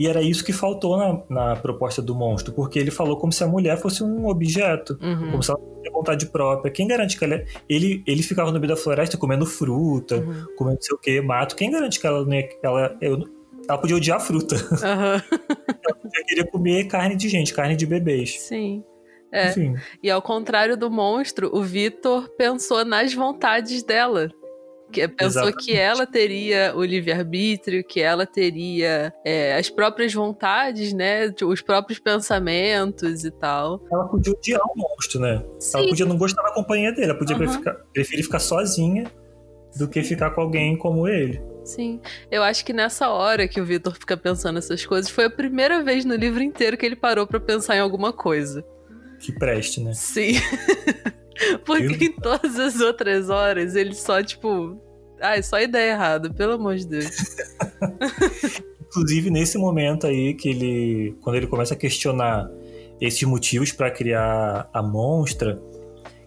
E era isso que faltou na, na, proposta do monstro, porque ele falou como se a mulher fosse um objeto, uhum. como se ela tivesse vontade própria. Quem garante que ela é... ele, ele ficava no meio da floresta comendo fruta, uhum. comendo não sei o que, mato. Quem garante que ela não ia, ela, eu, ela podia odiar fruta. Uhum. ela podia querer comer carne de gente, carne de bebês. Sim. É. Enfim. E ao contrário do monstro, o Vitor pensou nas vontades dela que pensou Exatamente. que ela teria o livre-arbítrio, que ela teria é, as próprias vontades, né? Os próprios pensamentos e tal. Ela podia odiar o monstro, né? Sim. Ela podia não gostar da companhia dele, ela podia uhum. preferir, preferir ficar sozinha do que ficar com alguém como ele. Sim. Eu acho que nessa hora que o Victor fica pensando essas coisas, foi a primeira vez no livro inteiro que ele parou para pensar em alguma coisa. Que preste, né? Sim. Porque em todas as outras horas ele só, tipo. Ai, só ideia errada, pelo amor de Deus. Inclusive, nesse momento aí que ele. Quando ele começa a questionar esses motivos para criar a monstra,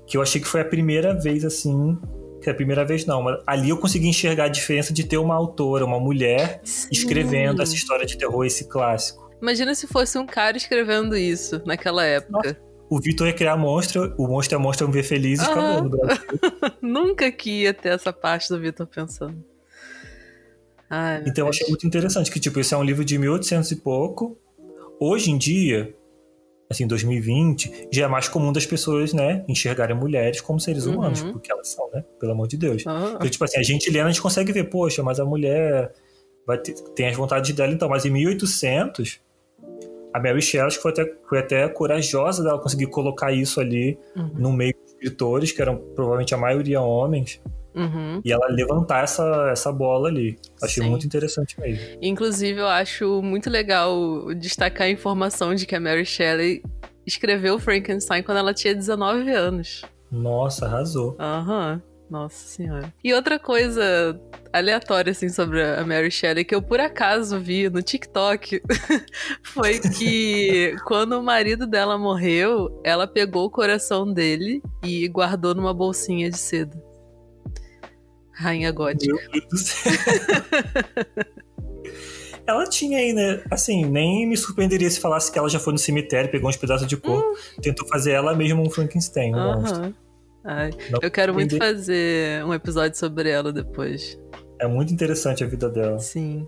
que eu achei que foi a primeira vez assim. Que é a primeira vez não, mas ali eu consegui enxergar a diferença de ter uma autora, uma mulher, Sim. escrevendo essa história de terror, esse clássico. Imagina se fosse um cara escrevendo isso naquela época. Nossa o Vitor ia criar monstro, o monstro é monstro, ver feliz e acabou no Brasil. Nunca que ia ter essa parte do Vitor pensando. Ai, então eu achei muito interessante que, tipo, esse é um livro de 1800 e pouco. Hoje em dia, assim, 2020, já é mais comum das pessoas, né, enxergarem mulheres como seres humanos, uhum. porque elas são, né, pelo amor de Deus. Uhum. Então, tipo assim, a gente lendo, a gente consegue ver, poxa, mas a mulher vai ter, tem as vontades dela, então, mas em 1800 a Mary Shelley acho que foi até, foi até corajosa dela conseguir colocar isso ali uhum. no meio de escritores, que eram provavelmente a maioria homens. Uhum. E ela levantar essa, essa bola ali. Achei Sim. muito interessante mesmo. Inclusive, eu acho muito legal destacar a informação de que a Mary Shelley escreveu Frankenstein quando ela tinha 19 anos. Nossa, arrasou. Aham. Uhum. Nossa senhora. E outra coisa aleatória, assim, sobre a Mary Shelley, que eu por acaso vi no TikTok, foi que quando o marido dela morreu, ela pegou o coração dele e guardou numa bolsinha de seda. Rainha gótica. Meu Deus do céu. ela tinha aí, né? Assim, nem me surpreenderia se falasse que ela já foi no cemitério, pegou uns pedaços de corpo, hum. tentou fazer ela mesmo um Frankenstein, um monstro. Ai, eu quero muito fazer um episódio sobre ela depois. É muito interessante a vida dela. Sim.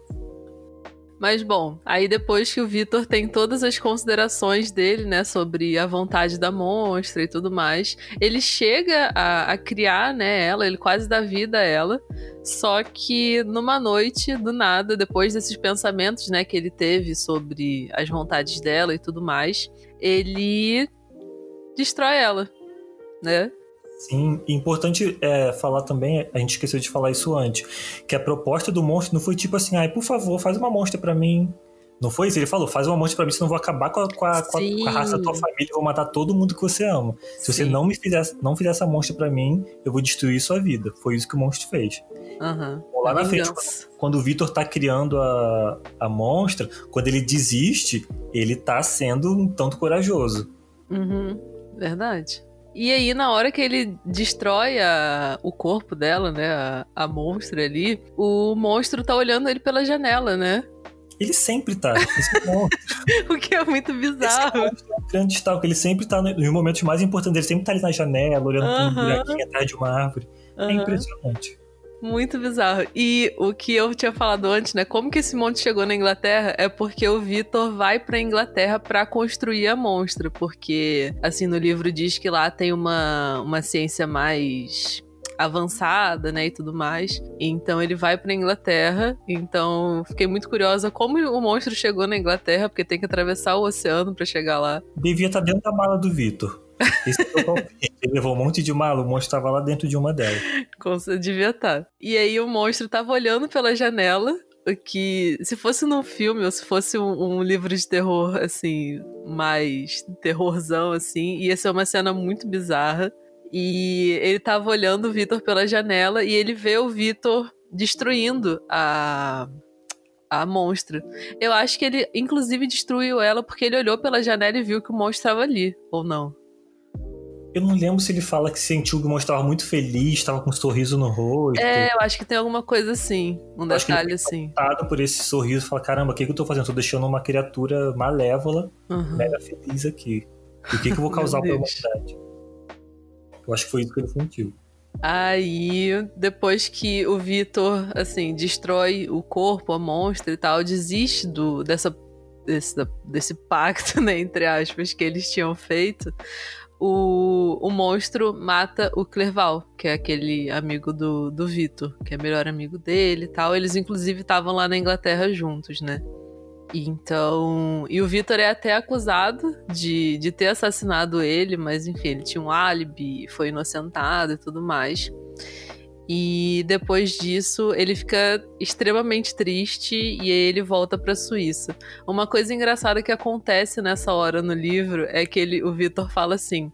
Mas bom, aí depois que o Vitor tem todas as considerações dele, né, sobre a vontade da monstra e tudo mais, ele chega a, a, criar, né, ela, ele quase dá vida a ela. Só que numa noite, do nada, depois desses pensamentos, né, que ele teve sobre as vontades dela e tudo mais, ele destrói ela né? Sim, importante é, falar também, a gente esqueceu de falar isso antes, que a proposta do monstro não foi tipo assim, ai, por favor, faz uma monstra para mim. Não foi isso? Ele falou, faz uma monstra pra mim, senão eu vou acabar com a, com a, com a, raça da tua família, vou matar todo mundo que você ama. Se Sim. você não me fizer, não fizer essa monstra pra mim, eu vou destruir sua vida. Foi isso que o monstro fez. Uhum. Lá na frente, quando, o Vitor tá criando a, a monstra, quando ele desiste, ele tá sendo um tanto corajoso. Uhum. Verdade. E aí, na hora que ele destrói a, o corpo dela, né? A, a monstra ali, o monstro tá olhando ele pela janela, né? Ele sempre tá. o que é muito bizarro. Esse é um grande. Ele sempre tá nos momentos mais importantes. Ele sempre tá ali na janela, olhando uh -huh. um buraquinho atrás de uma árvore. Uh -huh. É impressionante. Muito bizarro. E o que eu tinha falado antes, né? Como que esse monte chegou na Inglaterra é porque o Vitor vai pra Inglaterra para construir a monstra. Porque, assim, no livro diz que lá tem uma, uma ciência mais avançada, né, e tudo mais. Então ele vai para Inglaterra. Então fiquei muito curiosa como o monstro chegou na Inglaterra, porque tem que atravessar o oceano para chegar lá. Devia estar tá dentro da mala do Vitor. Esse é o Ele levou um monte de mala, o monstro estava lá dentro de uma delas. Como você devia estar. Tá. E aí o monstro estava olhando pela janela, que se fosse num filme ou se fosse um, um, livro de terror, assim, mais terrorzão, assim, ia ser uma cena muito bizarra. E ele tava olhando o Vitor pela janela e ele vê o Vitor destruindo a a monstra. Eu acho que ele, inclusive, destruiu ela porque ele olhou pela janela e viu que o monstro estava ali, ou não? Eu não lembro se ele fala que sentiu que o monstro estava muito feliz, estava com um sorriso no rosto. É, eu acho que tem alguma coisa assim, um detalhe assim. por esse sorriso, fala: caramba, o que, que eu tô fazendo? Tô deixando uma criatura malévola, uhum. mega feliz aqui. O que, que eu vou causar pra humanidade? Eu acho que foi isso que ele sentiu. Aí, depois que o Vitor, assim, destrói o corpo, a monstra e tal, desiste do, dessa, desse, desse pacto, né, entre aspas, que eles tinham feito, o, o monstro mata o Clerval, que é aquele amigo do, do Vitor, que é melhor amigo dele e tal. Eles, inclusive, estavam lá na Inglaterra juntos, né? Então. E o Victor é até acusado de, de ter assassinado ele, mas enfim, ele tinha um álibi, foi inocentado e tudo mais. E depois disso, ele fica extremamente triste e aí ele volta para a Suíça. Uma coisa engraçada que acontece nessa hora no livro é que ele, o Victor fala assim: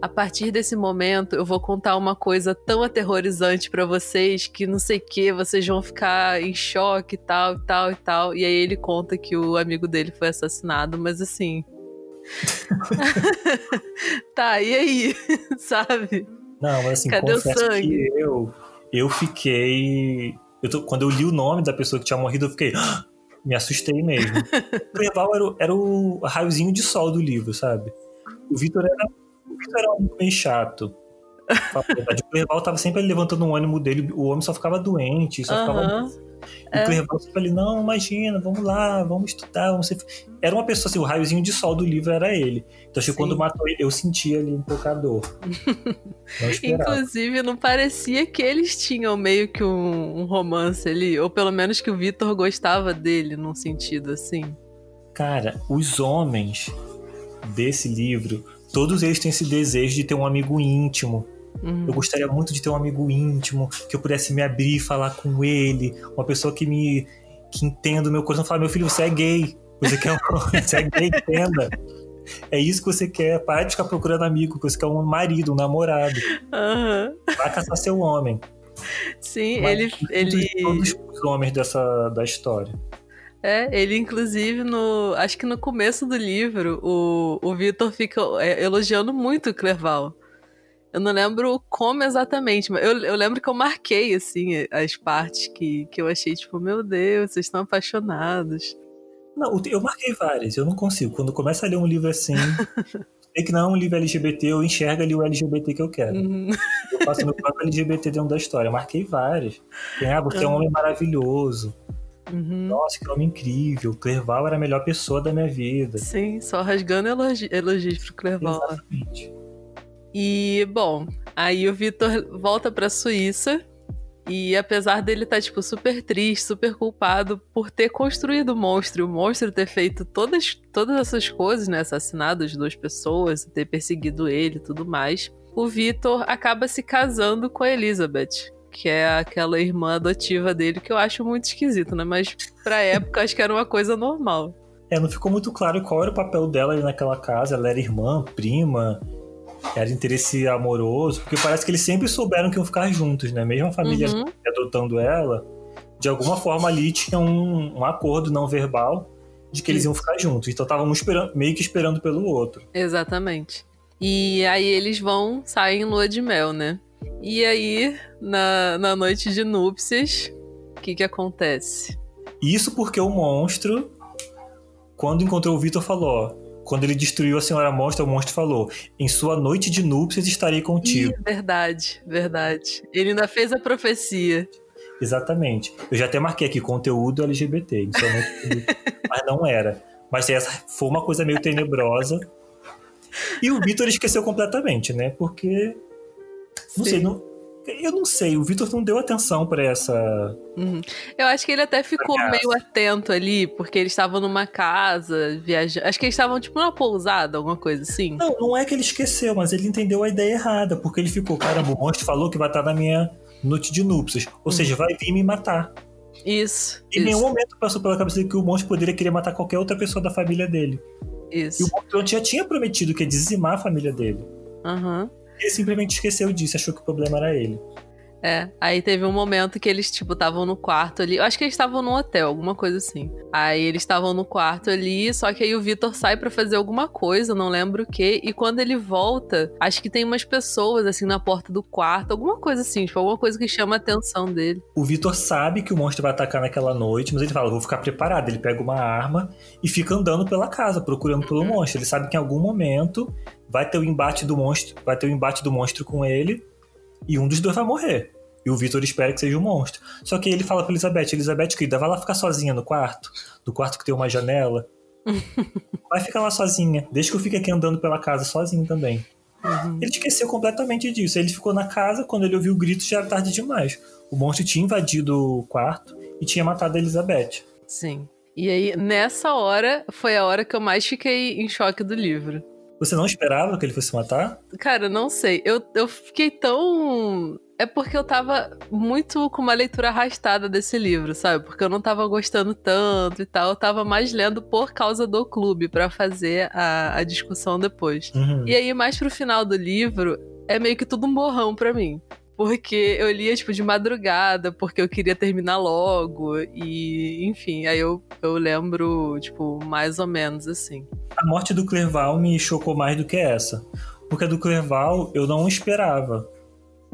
a partir desse momento eu vou contar uma coisa tão aterrorizante para vocês que não sei que, vocês vão ficar em choque e tal, e tal e tal. E aí ele conta que o amigo dele foi assassinado, mas assim. tá, e aí? Sabe? Não, mas assim, Cadê o sangue? que eu, eu fiquei. Eu tô, quando eu li o nome da pessoa que tinha morrido, eu fiquei. Me assustei mesmo. o Cleval era, era o raiozinho de sol do livro, sabe? O Vitor era Victor era um meio chato. O Clerval tava sempre levantando um ânimo dele, o homem só ficava doente, só ficava. É. O Clerval sempre ali, não, imagina, vamos lá, vamos estudar, vamos ser... Era uma pessoa assim, o raiozinho de sol do livro era ele. Então acho que quando matou ele, eu sentia ali um pouco a dor. Inclusive, não parecia que eles tinham meio que um, um romance ali, ou pelo menos que o Vitor gostava dele, num sentido assim. Cara, os homens desse livro todos eles têm esse desejo de ter um amigo íntimo. Uhum. Eu gostaria muito de ter um amigo íntimo, que eu pudesse me abrir e falar com ele, uma pessoa que me que entenda o meu coração, falar, meu filho, você é gay, você quer um, você é gay, entenda. É isso que você quer, para de ficar procurando amigo, você quer um marido, um namorado. Uhum. Vai caçar seu homem. Sim, Mas, ele. ele... Todos os homens dessa, da história. É, ele inclusive no. Acho que no começo do livro, o, o Vitor fica é, elogiando muito o Clerval. Eu não lembro como exatamente, mas eu, eu lembro que eu marquei, assim, as partes que, que eu achei, tipo, meu Deus, vocês estão apaixonados. Não, eu marquei várias, eu não consigo. Quando começa a ler um livro assim, sei que não é um livro LGBT, eu enxergo ali o LGBT que eu quero. Uhum. Eu faço meu próprio LGBT dentro da história. Eu marquei várias. Tem, ah, você é um homem maravilhoso. Uhum. Nossa, que homem incrível. Clerval era a melhor pessoa da minha vida. Sim, só rasgando elogi elogios pro Clerval. Exatamente. E, bom, aí o Vitor volta pra Suíça. E apesar dele estar, tá, tipo, super triste, super culpado por ter construído o monstro, o monstro ter feito todas, todas essas coisas, né? Assassinado as duas pessoas, ter perseguido ele e tudo mais. o Vitor acaba se casando com a Elizabeth. Que é aquela irmã adotiva dele, que eu acho muito esquisito, né? Mas pra época acho que era uma coisa normal. É, não ficou muito claro qual era o papel dela naquela casa. Ela era irmã, prima, era interesse amoroso, porque parece que eles sempre souberam que iam ficar juntos, né? Mesmo a família uhum. adotando ela, de alguma forma ali tinha um, um acordo não verbal de que eles iam ficar juntos. Então estavam meio que esperando pelo outro. Exatamente. E aí eles vão, saem em lua de mel, né? E aí, na, na noite de núpcias, o que que acontece? Isso porque o monstro, quando encontrou o Vitor, falou: ó, quando ele destruiu a senhora monstro, o monstro falou: Em sua noite de núpcias estarei contigo. Ih, verdade, verdade. Ele ainda fez a profecia. Exatamente. Eu já até marquei aqui conteúdo LGBT, mas não era. Mas essa foi uma coisa meio tenebrosa. E o Vitor esqueceu completamente, né? Porque. Não Sim. sei, não, eu não sei, o Vitor não deu atenção para essa. Uhum. Eu acho que ele até ficou meio atento ali, porque eles estavam numa casa, viajando. Acho que eles estavam, tipo, numa pousada, alguma coisa assim. Não, não é que ele esqueceu, mas ele entendeu a ideia errada, porque ele ficou, caramba, o monstro falou que vai estar na minha noite de núpcias. Ou uhum. seja, vai vir me matar. Isso. Em isso. nenhum momento passou pela cabeça dele que o monstro poderia querer matar qualquer outra pessoa da família dele. Isso. E o monstro já tinha prometido que ia dizimar a família dele. Aham. Uhum. Ele simplesmente esqueceu disso, achou que o problema era ele. É, aí teve um momento que eles, tipo, estavam no quarto ali. Eu acho que eles estavam num hotel, alguma coisa assim. Aí eles estavam no quarto ali, só que aí o Vitor sai para fazer alguma coisa, não lembro o que. E quando ele volta, acho que tem umas pessoas, assim, na porta do quarto, alguma coisa assim, tipo, alguma coisa que chama a atenção dele. O Vitor sabe que o monstro vai atacar naquela noite, mas ele fala: vou ficar preparado. Ele pega uma arma e fica andando pela casa, procurando pelo uhum. monstro. Ele sabe que em algum momento vai ter o embate do monstro, vai ter o embate do monstro com ele e um dos dois vai morrer. E o Victor espera que seja um monstro. Só que ele fala pra Elizabeth, Elizabeth, querida, vai lá ficar sozinha no quarto, do quarto que tem uma janela. vai ficar lá sozinha, deixa que eu fique aqui andando pela casa sozinho também. Uhum. Ele esqueceu completamente disso. Ele ficou na casa, quando ele ouviu o grito, já era tarde demais. O monstro tinha invadido o quarto e tinha matado a Elizabeth. Sim. E aí, nessa hora, foi a hora que eu mais fiquei em choque do livro. Você não esperava que ele fosse matar? Cara, não sei. Eu, eu fiquei tão. É porque eu tava muito com uma leitura arrastada desse livro, sabe? Porque eu não tava gostando tanto e tal. Eu tava mais lendo por causa do clube, para fazer a, a discussão depois. Uhum. E aí, mais pro final do livro, é meio que tudo um borrão para mim porque eu lia, tipo, de madrugada, porque eu queria terminar logo, e, enfim, aí eu, eu lembro, tipo, mais ou menos assim. A morte do Clerval me chocou mais do que essa, porque a do Clerval eu não esperava.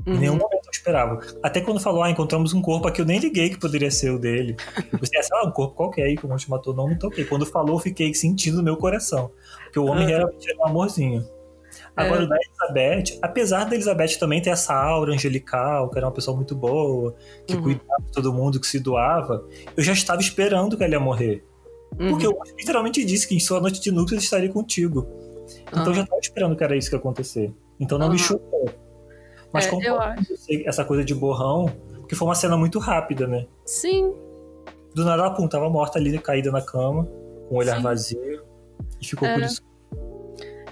Em nenhum uhum. momento eu esperava. Até quando falou, ah, encontramos um corpo aqui, eu nem liguei que poderia ser o dele. Eu pensei, ah, um corpo qualquer aí que o monte matou, não me toquei. Quando falou, eu fiquei sentindo no meu coração. Porque o homem uhum. realmente era um amorzinho. Agora, é. o da Elizabeth, apesar da Elizabeth também ter essa aura angelical, que era uma pessoa muito boa, que uhum. cuidava de todo mundo, que se doava, eu já estava esperando que ela ia morrer. Uhum. Porque eu literalmente disse que em sua noite de núpcias estaria contigo. Então uhum. eu já estava esperando que era isso que ia acontecer. Então não me chocou. Mas é, como eu acho. essa coisa de borrão, porque foi uma cena muito rápida, né? Sim. Do nada, ela, pum, tava morta ali, caída na cama, com o olhar Sim. vazio. E ficou por isso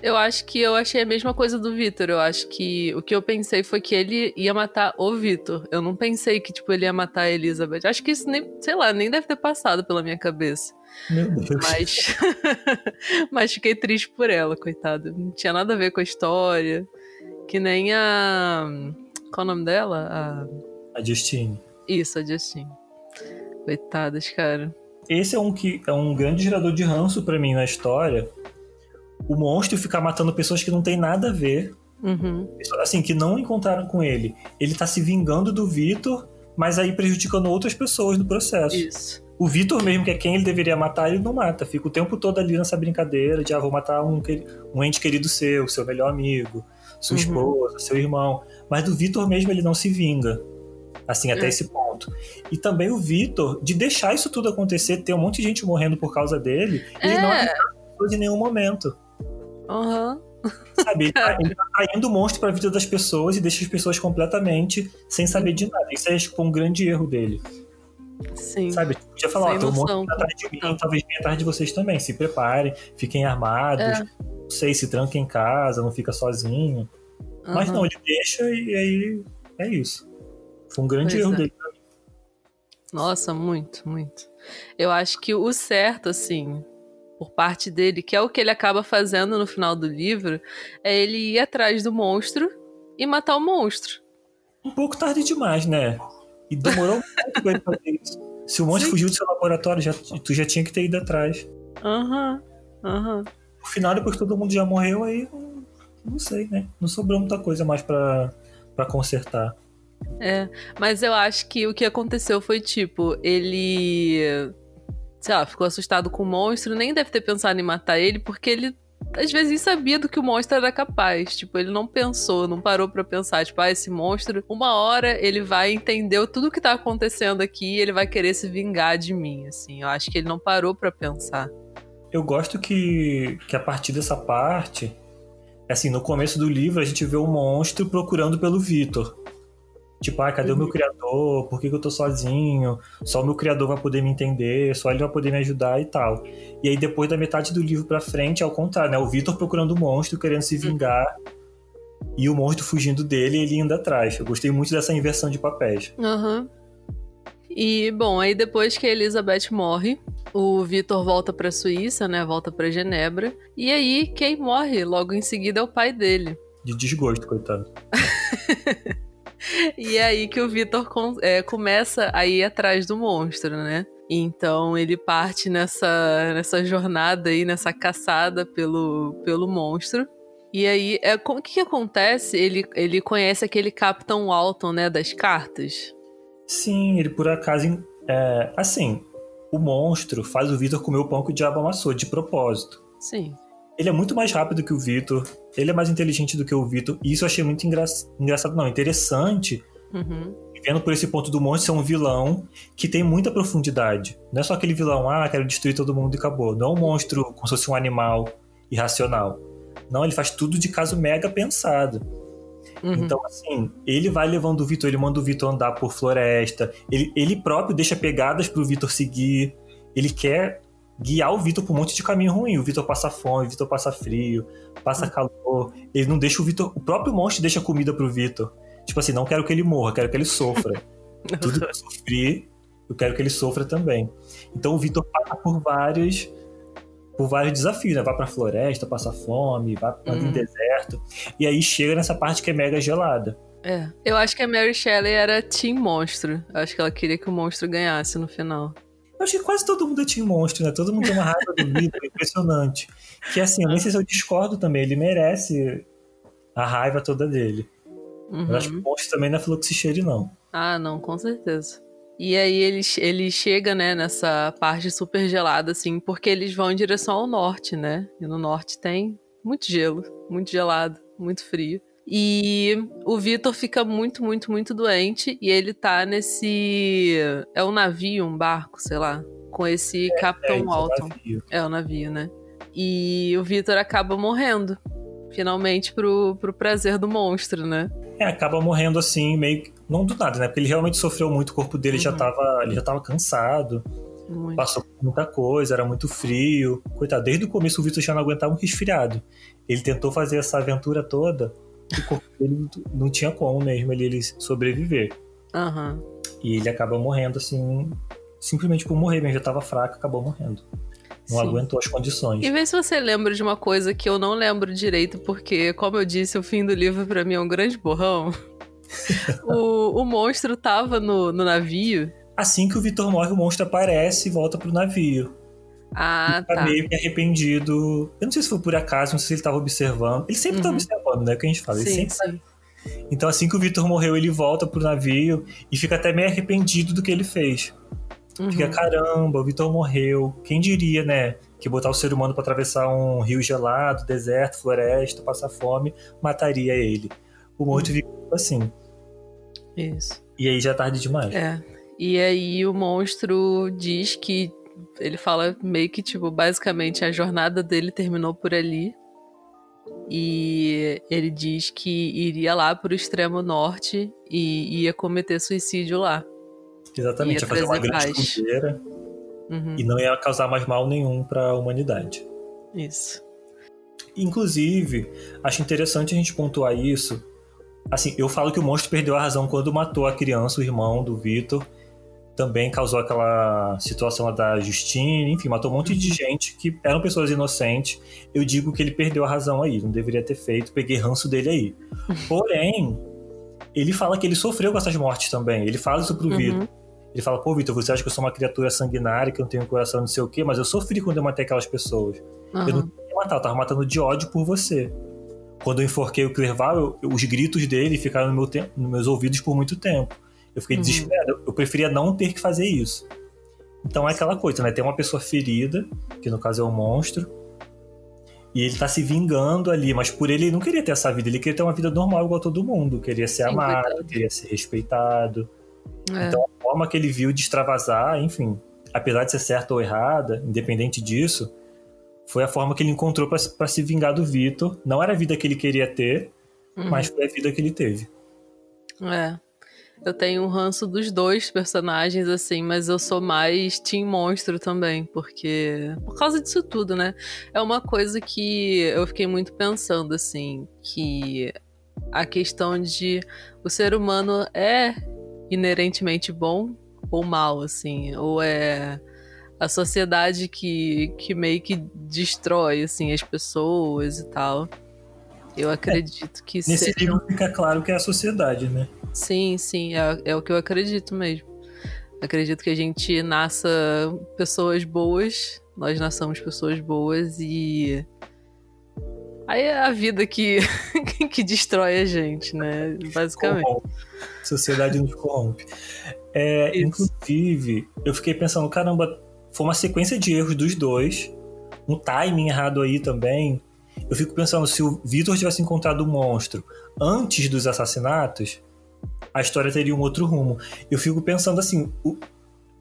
eu acho que eu achei a mesma coisa do Vitor. Eu acho que o que eu pensei foi que ele ia matar o Vitor. Eu não pensei que, tipo, ele ia matar a Elizabeth. Acho que isso nem, sei lá, nem deve ter passado pela minha cabeça. Meu Deus. Mas, mas fiquei triste por ela, coitada. Não tinha nada a ver com a história. Que nem a. Qual é o nome dela? A, a Justine. Isso, a Justine. Coitadas, cara. Esse é um que é um grande gerador de ranço para mim na história, o monstro ficar matando pessoas que não tem nada a ver. Uhum. Assim, que não encontraram com ele. Ele tá se vingando do Vitor, mas aí prejudicando outras pessoas no processo. Isso. O Vitor mesmo, que é quem ele deveria matar, ele não mata. Fica o tempo todo ali nessa brincadeira de, ah, vou matar um, um ente querido seu, seu melhor amigo, sua uhum. esposa, seu irmão. Mas do Vitor mesmo ele não se vinga. Assim, até é. esse ponto. E também o Vitor, de deixar isso tudo acontecer, ter um monte de gente morrendo por causa dele, é. ele não avisou em nenhum momento. Aham. Uhum. Sabe, ele tá, ele tá traindo o monstro pra vida das pessoas e deixa as pessoas completamente sem saber de nada. Isso é tipo, um grande erro dele. Sim. Sabe, podia falar, ó, tem um monstro tá atrás de mim, talvez venha atrás de vocês também. Se preparem, fiquem armados, é. não sei, se tranquem em casa, não fica sozinho. Uhum. Mas não, ele deixa e aí é isso. Foi um grande pois erro é. dele pra mim. Nossa, muito, muito. Eu acho que o certo, assim, por parte dele, que é o que ele acaba fazendo no final do livro, é ele ir atrás do monstro e matar o monstro. Um pouco tarde demais, né? E demorou muito pra ele fazer isso. Se o monstro Sim. fugiu do seu laboratório, já, tu já tinha que ter ido atrás. Aham, uhum, aham. Uhum. No final, depois que todo mundo já morreu, aí não sei, né? Não sobrou muita coisa mais para consertar. É, mas eu acho que o que aconteceu foi tipo, ele. Sei lá, ficou assustado com o monstro, nem deve ter pensado em matar ele, porque ele às vezes sabia do que o monstro era capaz. Tipo, ele não pensou, não parou para pensar, tipo, ah, esse monstro, uma hora ele vai entender tudo o que tá acontecendo aqui e ele vai querer se vingar de mim, assim. Eu acho que ele não parou para pensar. Eu gosto que, que a partir dessa parte, assim, no começo do livro a gente vê o monstro procurando pelo Vitor. Tipo, ah, cadê uhum. o meu uhum. criador? Por que, que, eu tô sozinho? Só o meu criador vai poder me entender, só ele vai poder me ajudar e tal. E aí, depois da metade do livro pra frente, é o contrário, né? O Vitor procurando o monstro, querendo se vingar, uhum. e o monstro fugindo dele e ele indo atrás. Eu gostei muito dessa inversão de papéis. Aham. Uhum. E, bom, aí depois que a Elizabeth morre, o Vitor volta pra Suíça, né? Volta pra Genebra. E aí, quem morre logo em seguida é o pai dele. De desgosto, coitado. e é aí que o Vitor é, começa a ir atrás do monstro, né? Então ele parte nessa, nessa jornada aí, nessa caçada pelo, pelo monstro. E aí, é, o que, que acontece? Ele, ele conhece aquele Capitão Walton, né, das cartas. Sim, ele por acaso. É, assim, o monstro faz o Vitor comer o pão que o diabo amassou, de propósito. Sim. Ele é muito mais rápido que o Vitor, ele é mais inteligente do que o Vitor, e isso eu achei muito engra... engraçado, não, interessante. Uhum. Vendo por esse ponto do monstro ser um vilão que tem muita profundidade. Não é só aquele vilão, ah, quero destruir todo mundo e acabou. Não é um monstro como se fosse um animal irracional. Não, ele faz tudo de caso mega pensado. Uhum. Então, assim, ele vai levando o Vitor, ele manda o Vitor andar por floresta, ele, ele próprio deixa pegadas pro Vitor seguir, ele quer guiar o Vitor por um monte de caminho ruim. O Vitor passa fome, o Vitor passa frio, passa calor. Ele não deixa o Vitor. O próprio monstro deixa comida pro Vitor. Tipo assim, não quero que ele morra, quero que ele sofra. Tudo que eu sofri, eu quero que ele sofra também. Então o Vitor passa por vários por vários desafios, né? Vai pra floresta, passa fome, vai pra uhum. um deserto. E aí chega nessa parte que é mega gelada. É. Eu acho que a Mary Shelley era Team Monstro. Eu acho que ela queria que o monstro ganhasse no final. Eu acho que quase todo mundo é Team Monstro, né? Todo mundo tem uma raiva do Vitor, é impressionante. Que assim, eu nem sei se eu discordo também, ele merece a raiva toda dele. Uhum. Eu acho que o monstro também não é fluxicheire, não. Ah, não, com certeza. E aí ele, ele chega, né, nessa parte super gelada, assim, porque eles vão em direção ao norte, né? E no norte tem muito gelo, muito gelado, muito frio. E o Vitor fica muito, muito, muito doente. E ele tá nesse. É um navio, um barco, sei lá. Com esse é, Capitão é, Walton. É, é o navio, né? E o Vitor acaba morrendo. Finalmente, pro, pro prazer do monstro, né? É, acaba morrendo assim, meio que não do nada, né? Porque ele realmente sofreu muito, o corpo dele uhum. já tava, ele já tava cansado. Muito. Passou por muita coisa, era muito frio. Coitado, desde o começo o Vitor já não aguentava um resfriado. Ele tentou fazer essa aventura toda, o corpo dele não tinha como mesmo ele, ele sobreviver. Uhum. E ele acaba morrendo assim, simplesmente por morrer, mesmo já tava fraco, acabou morrendo. Não Sim. aguentou as condições. E vê se você lembra de uma coisa que eu não lembro direito, porque, como eu disse, o fim do livro para mim é um grande borrão o, o monstro tava no, no navio. Assim que o Vitor morre, o monstro aparece e volta pro navio. Ah, tá. meio que arrependido. Eu não sei se foi por acaso, não sei se ele tava observando. Ele sempre tá uhum. tá observando, né? O que a gente fala. Sim, ele sempre sim. Tá... Então, assim que o Vitor morreu, ele volta pro navio e fica até meio arrependido do que ele fez. Uhum. Fica, caramba, o Vitor morreu. Quem diria, né? Que botar o ser humano para atravessar um rio gelado, deserto, floresta, passar fome, mataria ele. O monstro uhum. fica assim. Isso. E aí já é tarde demais. É. E aí o monstro diz que ele fala meio que, tipo, basicamente a jornada dele terminou por ali. E ele diz que iria lá pro extremo norte e ia cometer suicídio lá. Exatamente, ia, ia fazer uma grande fronteira uhum. e não ia causar mais mal nenhum para a humanidade. Isso. Inclusive, acho interessante a gente pontuar isso Assim, eu falo que o monstro perdeu a razão quando matou a criança, o irmão do Vitor. Também causou aquela situação da Justine, enfim, matou um monte de uhum. gente que eram pessoas inocentes. Eu digo que ele perdeu a razão aí, não deveria ter feito, peguei ranço dele aí. Porém, ele fala que ele sofreu com essas mortes também. Ele fala isso pro uhum. Vitor. Ele fala, pô, Vitor, você acha que eu sou uma criatura sanguinária, que eu não tenho coração, não sei o quê, mas eu sofri quando eu matei aquelas pessoas. Uhum. Eu não queria matar, eu tava matando de ódio por você. Quando eu enforquei o Clerval, os gritos dele ficaram no meu nos meus ouvidos por muito tempo. Eu fiquei uhum. desesperado. Eu preferia não ter que fazer isso. Então é aquela coisa, né? Tem uma pessoa ferida, que no caso é um monstro, e ele tá se vingando ali, mas por ele ele não queria ter essa vida, ele queria ter uma vida normal igual todo mundo, queria ser Sim, amado, coitado. queria ser respeitado. É. Então a forma que ele viu de extravasar, enfim, apesar de ser certa ou errada, independente disso, foi a forma que ele encontrou para se vingar do Vitor. Não era a vida que ele queria ter, uhum. mas foi a vida que ele teve. É. Eu tenho um ranço dos dois personagens, assim, mas eu sou mais Team Monstro também, porque. Por causa disso tudo, né? É uma coisa que eu fiquei muito pensando, assim, que a questão de o ser humano é inerentemente bom ou mal, assim, ou é a sociedade que, que meio que destrói, assim, as pessoas e tal. Eu acredito é, que Nesse seja... livro fica claro que é a sociedade, né? Sim, sim, é, é o que eu acredito mesmo. Acredito que a gente nasça pessoas boas, nós nasçamos pessoas boas e. Aí é a vida que, que destrói a gente, né? Basicamente. Corrompe. Sociedade nos corrompe. É, inclusive, eu fiquei pensando, caramba, foi uma sequência de erros dos dois, um timing errado aí também. Eu fico pensando, se o Vitor tivesse encontrado o um monstro antes dos assassinatos, a história teria um outro rumo. Eu fico pensando assim, o,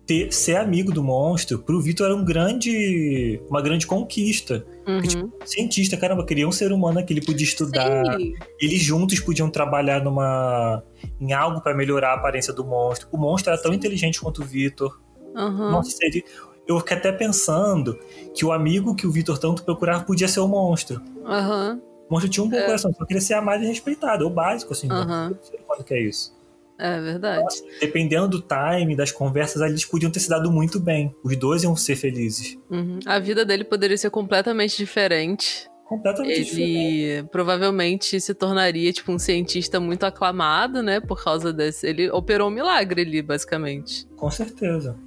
ter, ser amigo do monstro, pro Vitor era um grande, uma grande conquista. Uhum. Porque, tipo, cientista, caramba, queria um ser humano que ele podia estudar. Sim. Eles juntos podiam trabalhar numa em algo para melhorar a aparência do monstro. O monstro era tão Sim. inteligente quanto o Vitor. Uhum. Nossa, seria, eu fiquei até pensando que o amigo que o Vitor tanto procurava podia ser o monstro. Uhum. O monstro tinha um bom é. coração, só queria ser amado e respeitado. É o básico, assim. Uhum. Quando que é isso. É verdade. Nossa, dependendo do time, das conversas, eles podiam ter se dado muito bem. Os dois iam ser felizes. Uhum. A vida dele poderia ser completamente diferente. Completamente ele diferente. provavelmente se tornaria tipo um cientista muito aclamado, né? Por causa desse. Ele operou um milagre ali, basicamente. Com certeza.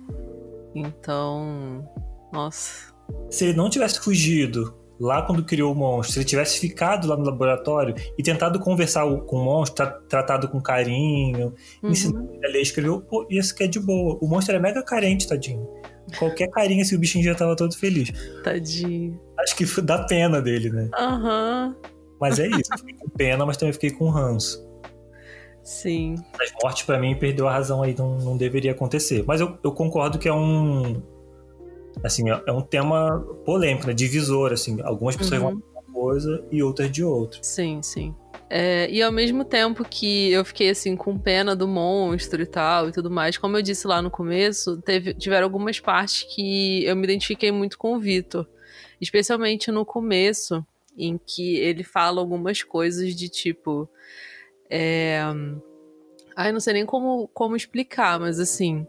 Então, nossa. Se ele não tivesse fugido lá quando criou o monstro, se ele tivesse ficado lá no laboratório e tentado conversar com o monstro, tra tratado com carinho, uhum. ensinando ele a ler, escreveu, pô, isso que é de boa. O monstro era mega carente, tadinho. Qualquer carinha, assim, o bichinho já tava todo feliz. Tadinho. Acho que dá pena dele, né? Aham. Uhum. Mas é isso, fiquei com pena, mas também fiquei com ranço. Sim. As mortes, para mim, perdeu a razão aí, não, não deveria acontecer. Mas eu, eu concordo que é um. Assim, é, é um tema polêmico, né? Divisor, assim. Algumas pessoas uhum. vão de uma coisa e outras de outra. Sim, sim. É, e ao mesmo tempo que eu fiquei assim com pena do monstro e tal e tudo mais, como eu disse lá no começo, teve, tiveram algumas partes que eu me identifiquei muito com o Vitor. Especialmente no começo, em que ele fala algumas coisas de tipo. É... Ai, não sei nem como, como explicar, mas assim.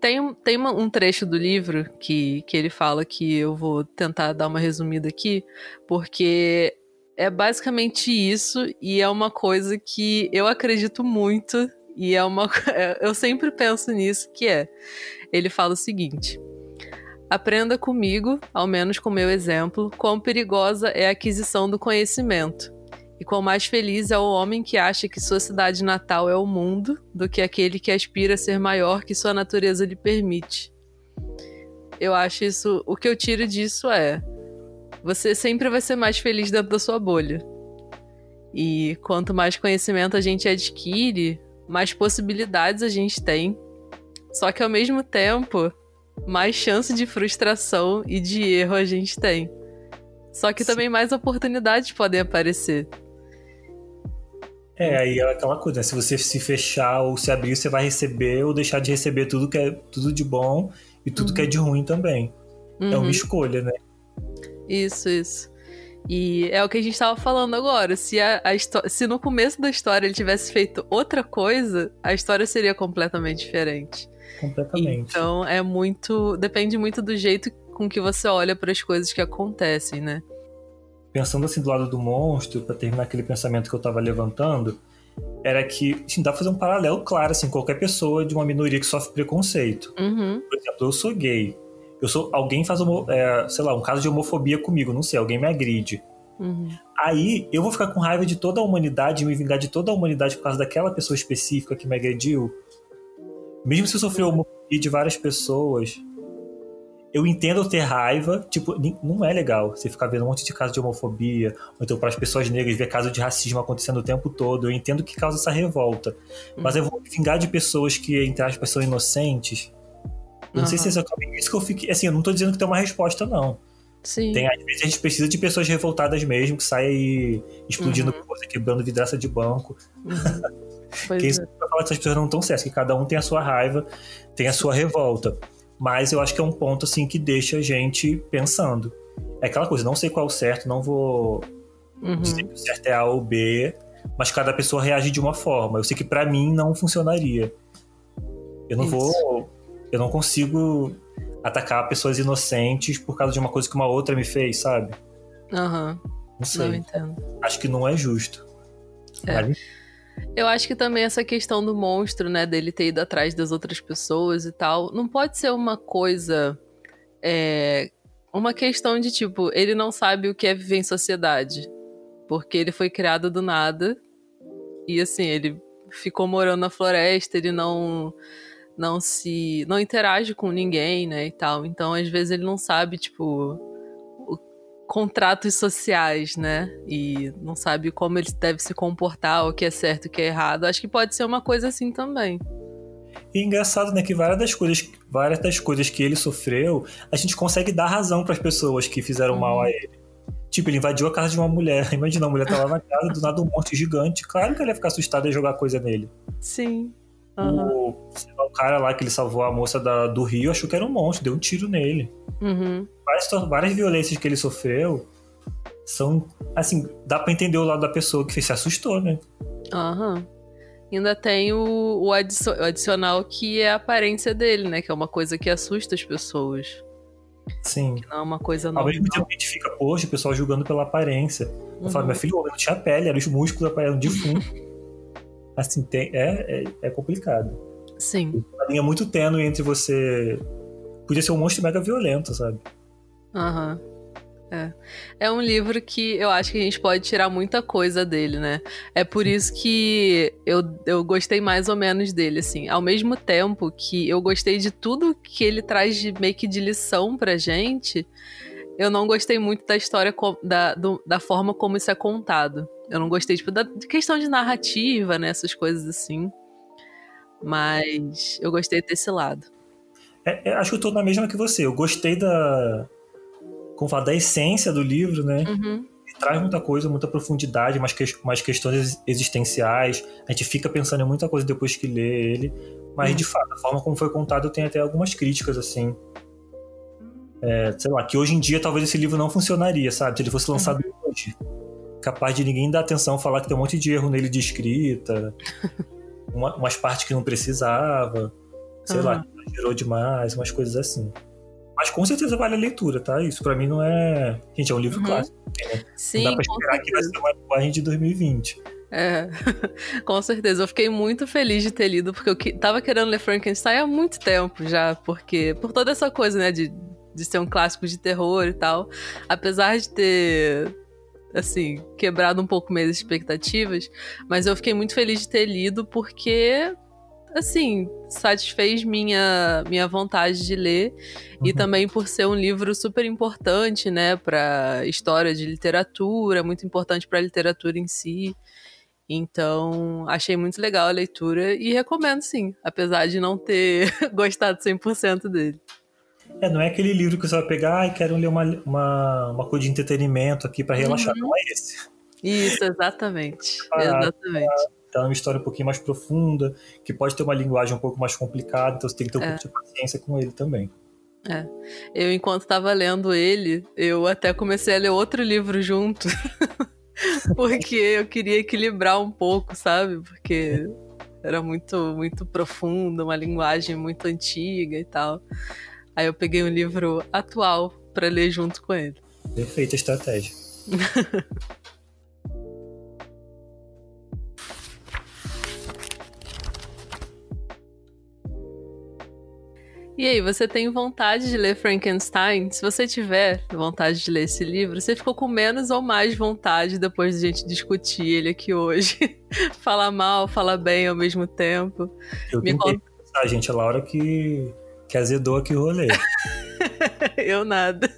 Tem, tem uma, um trecho do livro que, que ele fala que eu vou tentar dar uma resumida aqui, porque é basicamente isso e é uma coisa que eu acredito muito e é uma eu sempre penso nisso que é ele fala o seguinte aprenda comigo ao menos com meu exemplo quão perigosa é a aquisição do conhecimento e quão mais feliz é o homem que acha que sua cidade natal é o mundo do que aquele que aspira a ser maior que sua natureza lhe permite. Eu acho isso. O que eu tiro disso é. Você sempre vai ser mais feliz dentro da sua bolha. E quanto mais conhecimento a gente adquire, mais possibilidades a gente tem. Só que ao mesmo tempo, mais chance de frustração e de erro a gente tem. Só que também mais oportunidades podem aparecer. É, aí é aquela coisa, né? se você se fechar ou se abrir, você vai receber ou deixar de receber tudo que é tudo de bom e tudo uhum. que é uhum. de ruim também. Uhum. É uma uhum. escolha, né? Isso, isso. E é o que a gente estava falando agora. Se, a, a se no começo da história ele tivesse feito outra coisa, a história seria completamente diferente. Completamente. Então é muito. Depende muito do jeito com que você olha para as coisas que acontecem, né? Pensando assim do lado do monstro, para terminar aquele pensamento que eu estava levantando, era que assim, dá pra fazer um paralelo claro, assim, qualquer pessoa de uma minoria que sofre preconceito. Uhum. Por exemplo, eu sou gay. Eu sou. Alguém faz, é, sei lá, um caso de homofobia comigo, não sei, alguém me agride. Uhum. Aí eu vou ficar com raiva de toda a humanidade, me vingar de toda a humanidade por causa daquela pessoa específica que me agrediu. Mesmo se eu sofrer homofobia de várias pessoas, eu entendo ter raiva, tipo, não é legal você ficar vendo um monte de casos de homofobia, ou então para as pessoas negras ver casos de racismo acontecendo o tempo todo. Eu entendo que causa essa revolta. Mas eu vou me vingar de pessoas que, entre aspas, são inocentes. Eu não sei se é isso que eu fiquei. Assim, eu não tô dizendo que tem uma resposta, não. Sim. Tem, às vezes a gente precisa de pessoas revoltadas mesmo, que saem explodindo uhum. coisa, quebrando vidraça de banco. Uhum. que isso é. pra falar que essas pessoas não estão certas, que cada um tem a sua raiva, tem a sua revolta. Mas eu acho que é um ponto assim que deixa a gente pensando. É aquela coisa, não sei qual é o certo, não vou uhum. dizer que o certo é A ou B, mas cada pessoa reage de uma forma. Eu sei que para mim não funcionaria. Eu não Isso. vou. Eu não consigo atacar pessoas inocentes por causa de uma coisa que uma outra me fez, sabe? Aham. Uhum. Não sei. Não entendo. Acho que não é justo. É. Mas... Eu acho que também essa questão do monstro, né, dele ter ido atrás das outras pessoas e tal, não pode ser uma coisa. É, uma questão de tipo, ele não sabe o que é viver em sociedade. Porque ele foi criado do nada. E assim, ele ficou morando na floresta, ele não não se não interage com ninguém, né, e tal. Então, às vezes ele não sabe, tipo, contratos sociais, né? E não sabe como ele deve se comportar, o que é certo, o que é errado. Acho que pode ser uma coisa assim também. E engraçado, né, que várias das coisas, várias das coisas que ele sofreu, a gente consegue dar razão para as pessoas que fizeram uhum. mal a ele. Tipo, ele invadiu a casa de uma mulher. Imagina, a mulher tava na casa, do nada um monte gigante. Claro que ele ia ficar assustado e jogar coisa nele. Sim. Uhum. O, o, cara lá que ele salvou a moça da, do Rio achou que era um monstro, deu um tiro nele. Uhum várias, várias violências que ele sofreu são, assim, dá pra entender o lado da pessoa que se assustou, né? Aham. Uhum. Ainda tem o, o, adicional que é a aparência dele, né? Que é uma coisa que assusta as pessoas. Sim. Que não é uma coisa normal. Ao mesmo tempo a gente fica, poxa, o pessoal julgando pela aparência. Eu uhum. falo, meu filho, não tinha pele, era os músculos aparecendo de fundo. Assim, tem, é, é, é, complicado. Sim. Uma linha muito tênue entre você. Podia ser um monstro mega violento, sabe? Aham. Uhum. É. é um livro que eu acho que a gente pode tirar muita coisa dele, né? É por isso que eu, eu gostei mais ou menos dele, assim. Ao mesmo tempo que eu gostei de tudo que ele traz de meio que de lição pra gente, eu não gostei muito da história, da, do, da forma como isso é contado. Eu não gostei, tipo, da questão de narrativa, né? Essas coisas assim. Mas eu gostei desse lado. É, é, acho que eu tô na mesma que você. Eu gostei da como falar, da essência do livro, né? Uhum. Traz muita coisa, muita profundidade, mais, que, mais questões existenciais. A gente fica pensando em muita coisa depois que lê ele. Mas, uhum. de fato, a forma como foi contado tem até algumas críticas, assim. É, sei lá, que hoje em dia talvez esse livro não funcionaria, sabe? Se ele fosse lançado uhum. hoje. Capaz de ninguém dar atenção, falar que tem um monte de erro nele de escrita, uma, umas partes que não precisava, sei lá, que gerou demais, umas coisas assim. Mas com certeza vale a leitura, tá? Isso para mim não é. Gente, é um livro uhum. clássico. Né? Sim. Não dá pra esperar que vai ser uma linguagem de 2020. É, com certeza. Eu fiquei muito feliz de ter lido, porque eu que, tava querendo ler Frankenstein há muito tempo já, porque por toda essa coisa, né, de, de ser um clássico de terror e tal. Apesar de ter, assim, quebrado um pouco minhas expectativas, mas eu fiquei muito feliz de ter lido, porque assim, satisfez minha, minha vontade de ler uhum. e também por ser um livro super importante, né, para história de literatura, muito importante para a literatura em si. Então, achei muito legal a leitura e recomendo sim, apesar de não ter gostado 100% dele. É, não é aquele livro que você vai pegar e quero ler uma, uma, uma coisa de entretenimento aqui para relaxar, uhum. não é esse. Isso, exatamente. Ah, exatamente. Tá numa história um pouquinho mais profunda, que pode ter uma linguagem um pouco mais complicada, então você tem que ter um é. pouco de paciência com ele também. É. Eu, enquanto estava lendo ele, eu até comecei a ler outro livro junto. porque eu queria equilibrar um pouco, sabe? Porque era muito, muito profundo, uma linguagem muito antiga e tal. Aí eu peguei um livro atual para ler junto com ele. Perfeita estratégia. E aí, você tem vontade de ler Frankenstein? Se você tiver vontade de ler esse livro, você ficou com menos ou mais vontade depois de a gente discutir ele aqui hoje? fala mal, fala bem ao mesmo tempo. Eu Me tentei conta... pensar, gente, a Laura que, que azedou aqui o rolê. Eu nada.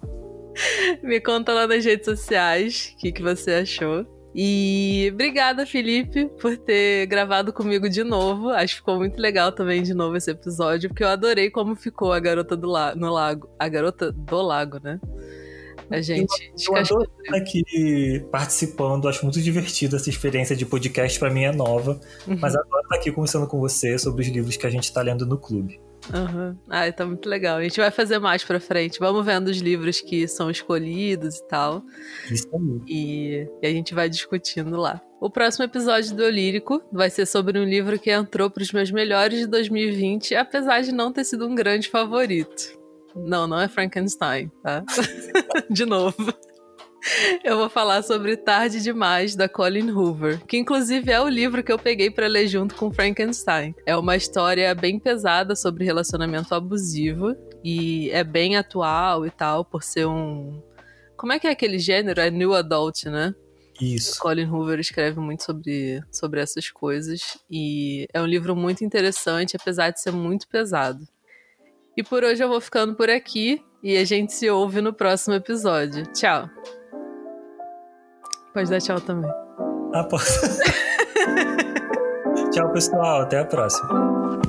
Me conta lá nas redes sociais o que, que você achou. E obrigada, Felipe, por ter gravado comigo de novo. Acho que ficou muito legal também de novo esse episódio, porque eu adorei como ficou a garota do la no lago. A garota do lago, né? A gente eu, eu adoro estar aqui participando, acho muito divertido essa experiência de podcast, para mim é nova, uhum. mas adoro estar aqui conversando com você sobre os livros que a gente está lendo no clube. Uhum. Ah, tá muito legal. A gente vai fazer mais pra frente. Vamos vendo os livros que são escolhidos e tal. Isso aí. E, e a gente vai discutindo lá. O próximo episódio do Lírico vai ser sobre um livro que entrou para os meus melhores de 2020, apesar de não ter sido um grande favorito. Não, não é Frankenstein, tá? de novo. Eu vou falar sobre Tarde Demais, da Colin Hoover, que inclusive é o livro que eu peguei para ler junto com Frankenstein. É uma história bem pesada sobre relacionamento abusivo e é bem atual e tal, por ser um. Como é que é aquele gênero? É New Adult, né? Isso. Colin Hoover escreve muito sobre, sobre essas coisas e é um livro muito interessante, apesar de ser muito pesado. E por hoje eu vou ficando por aqui e a gente se ouve no próximo episódio. Tchau! Pode dar tchau também. Ah, posso. tchau, pessoal. Até a próxima.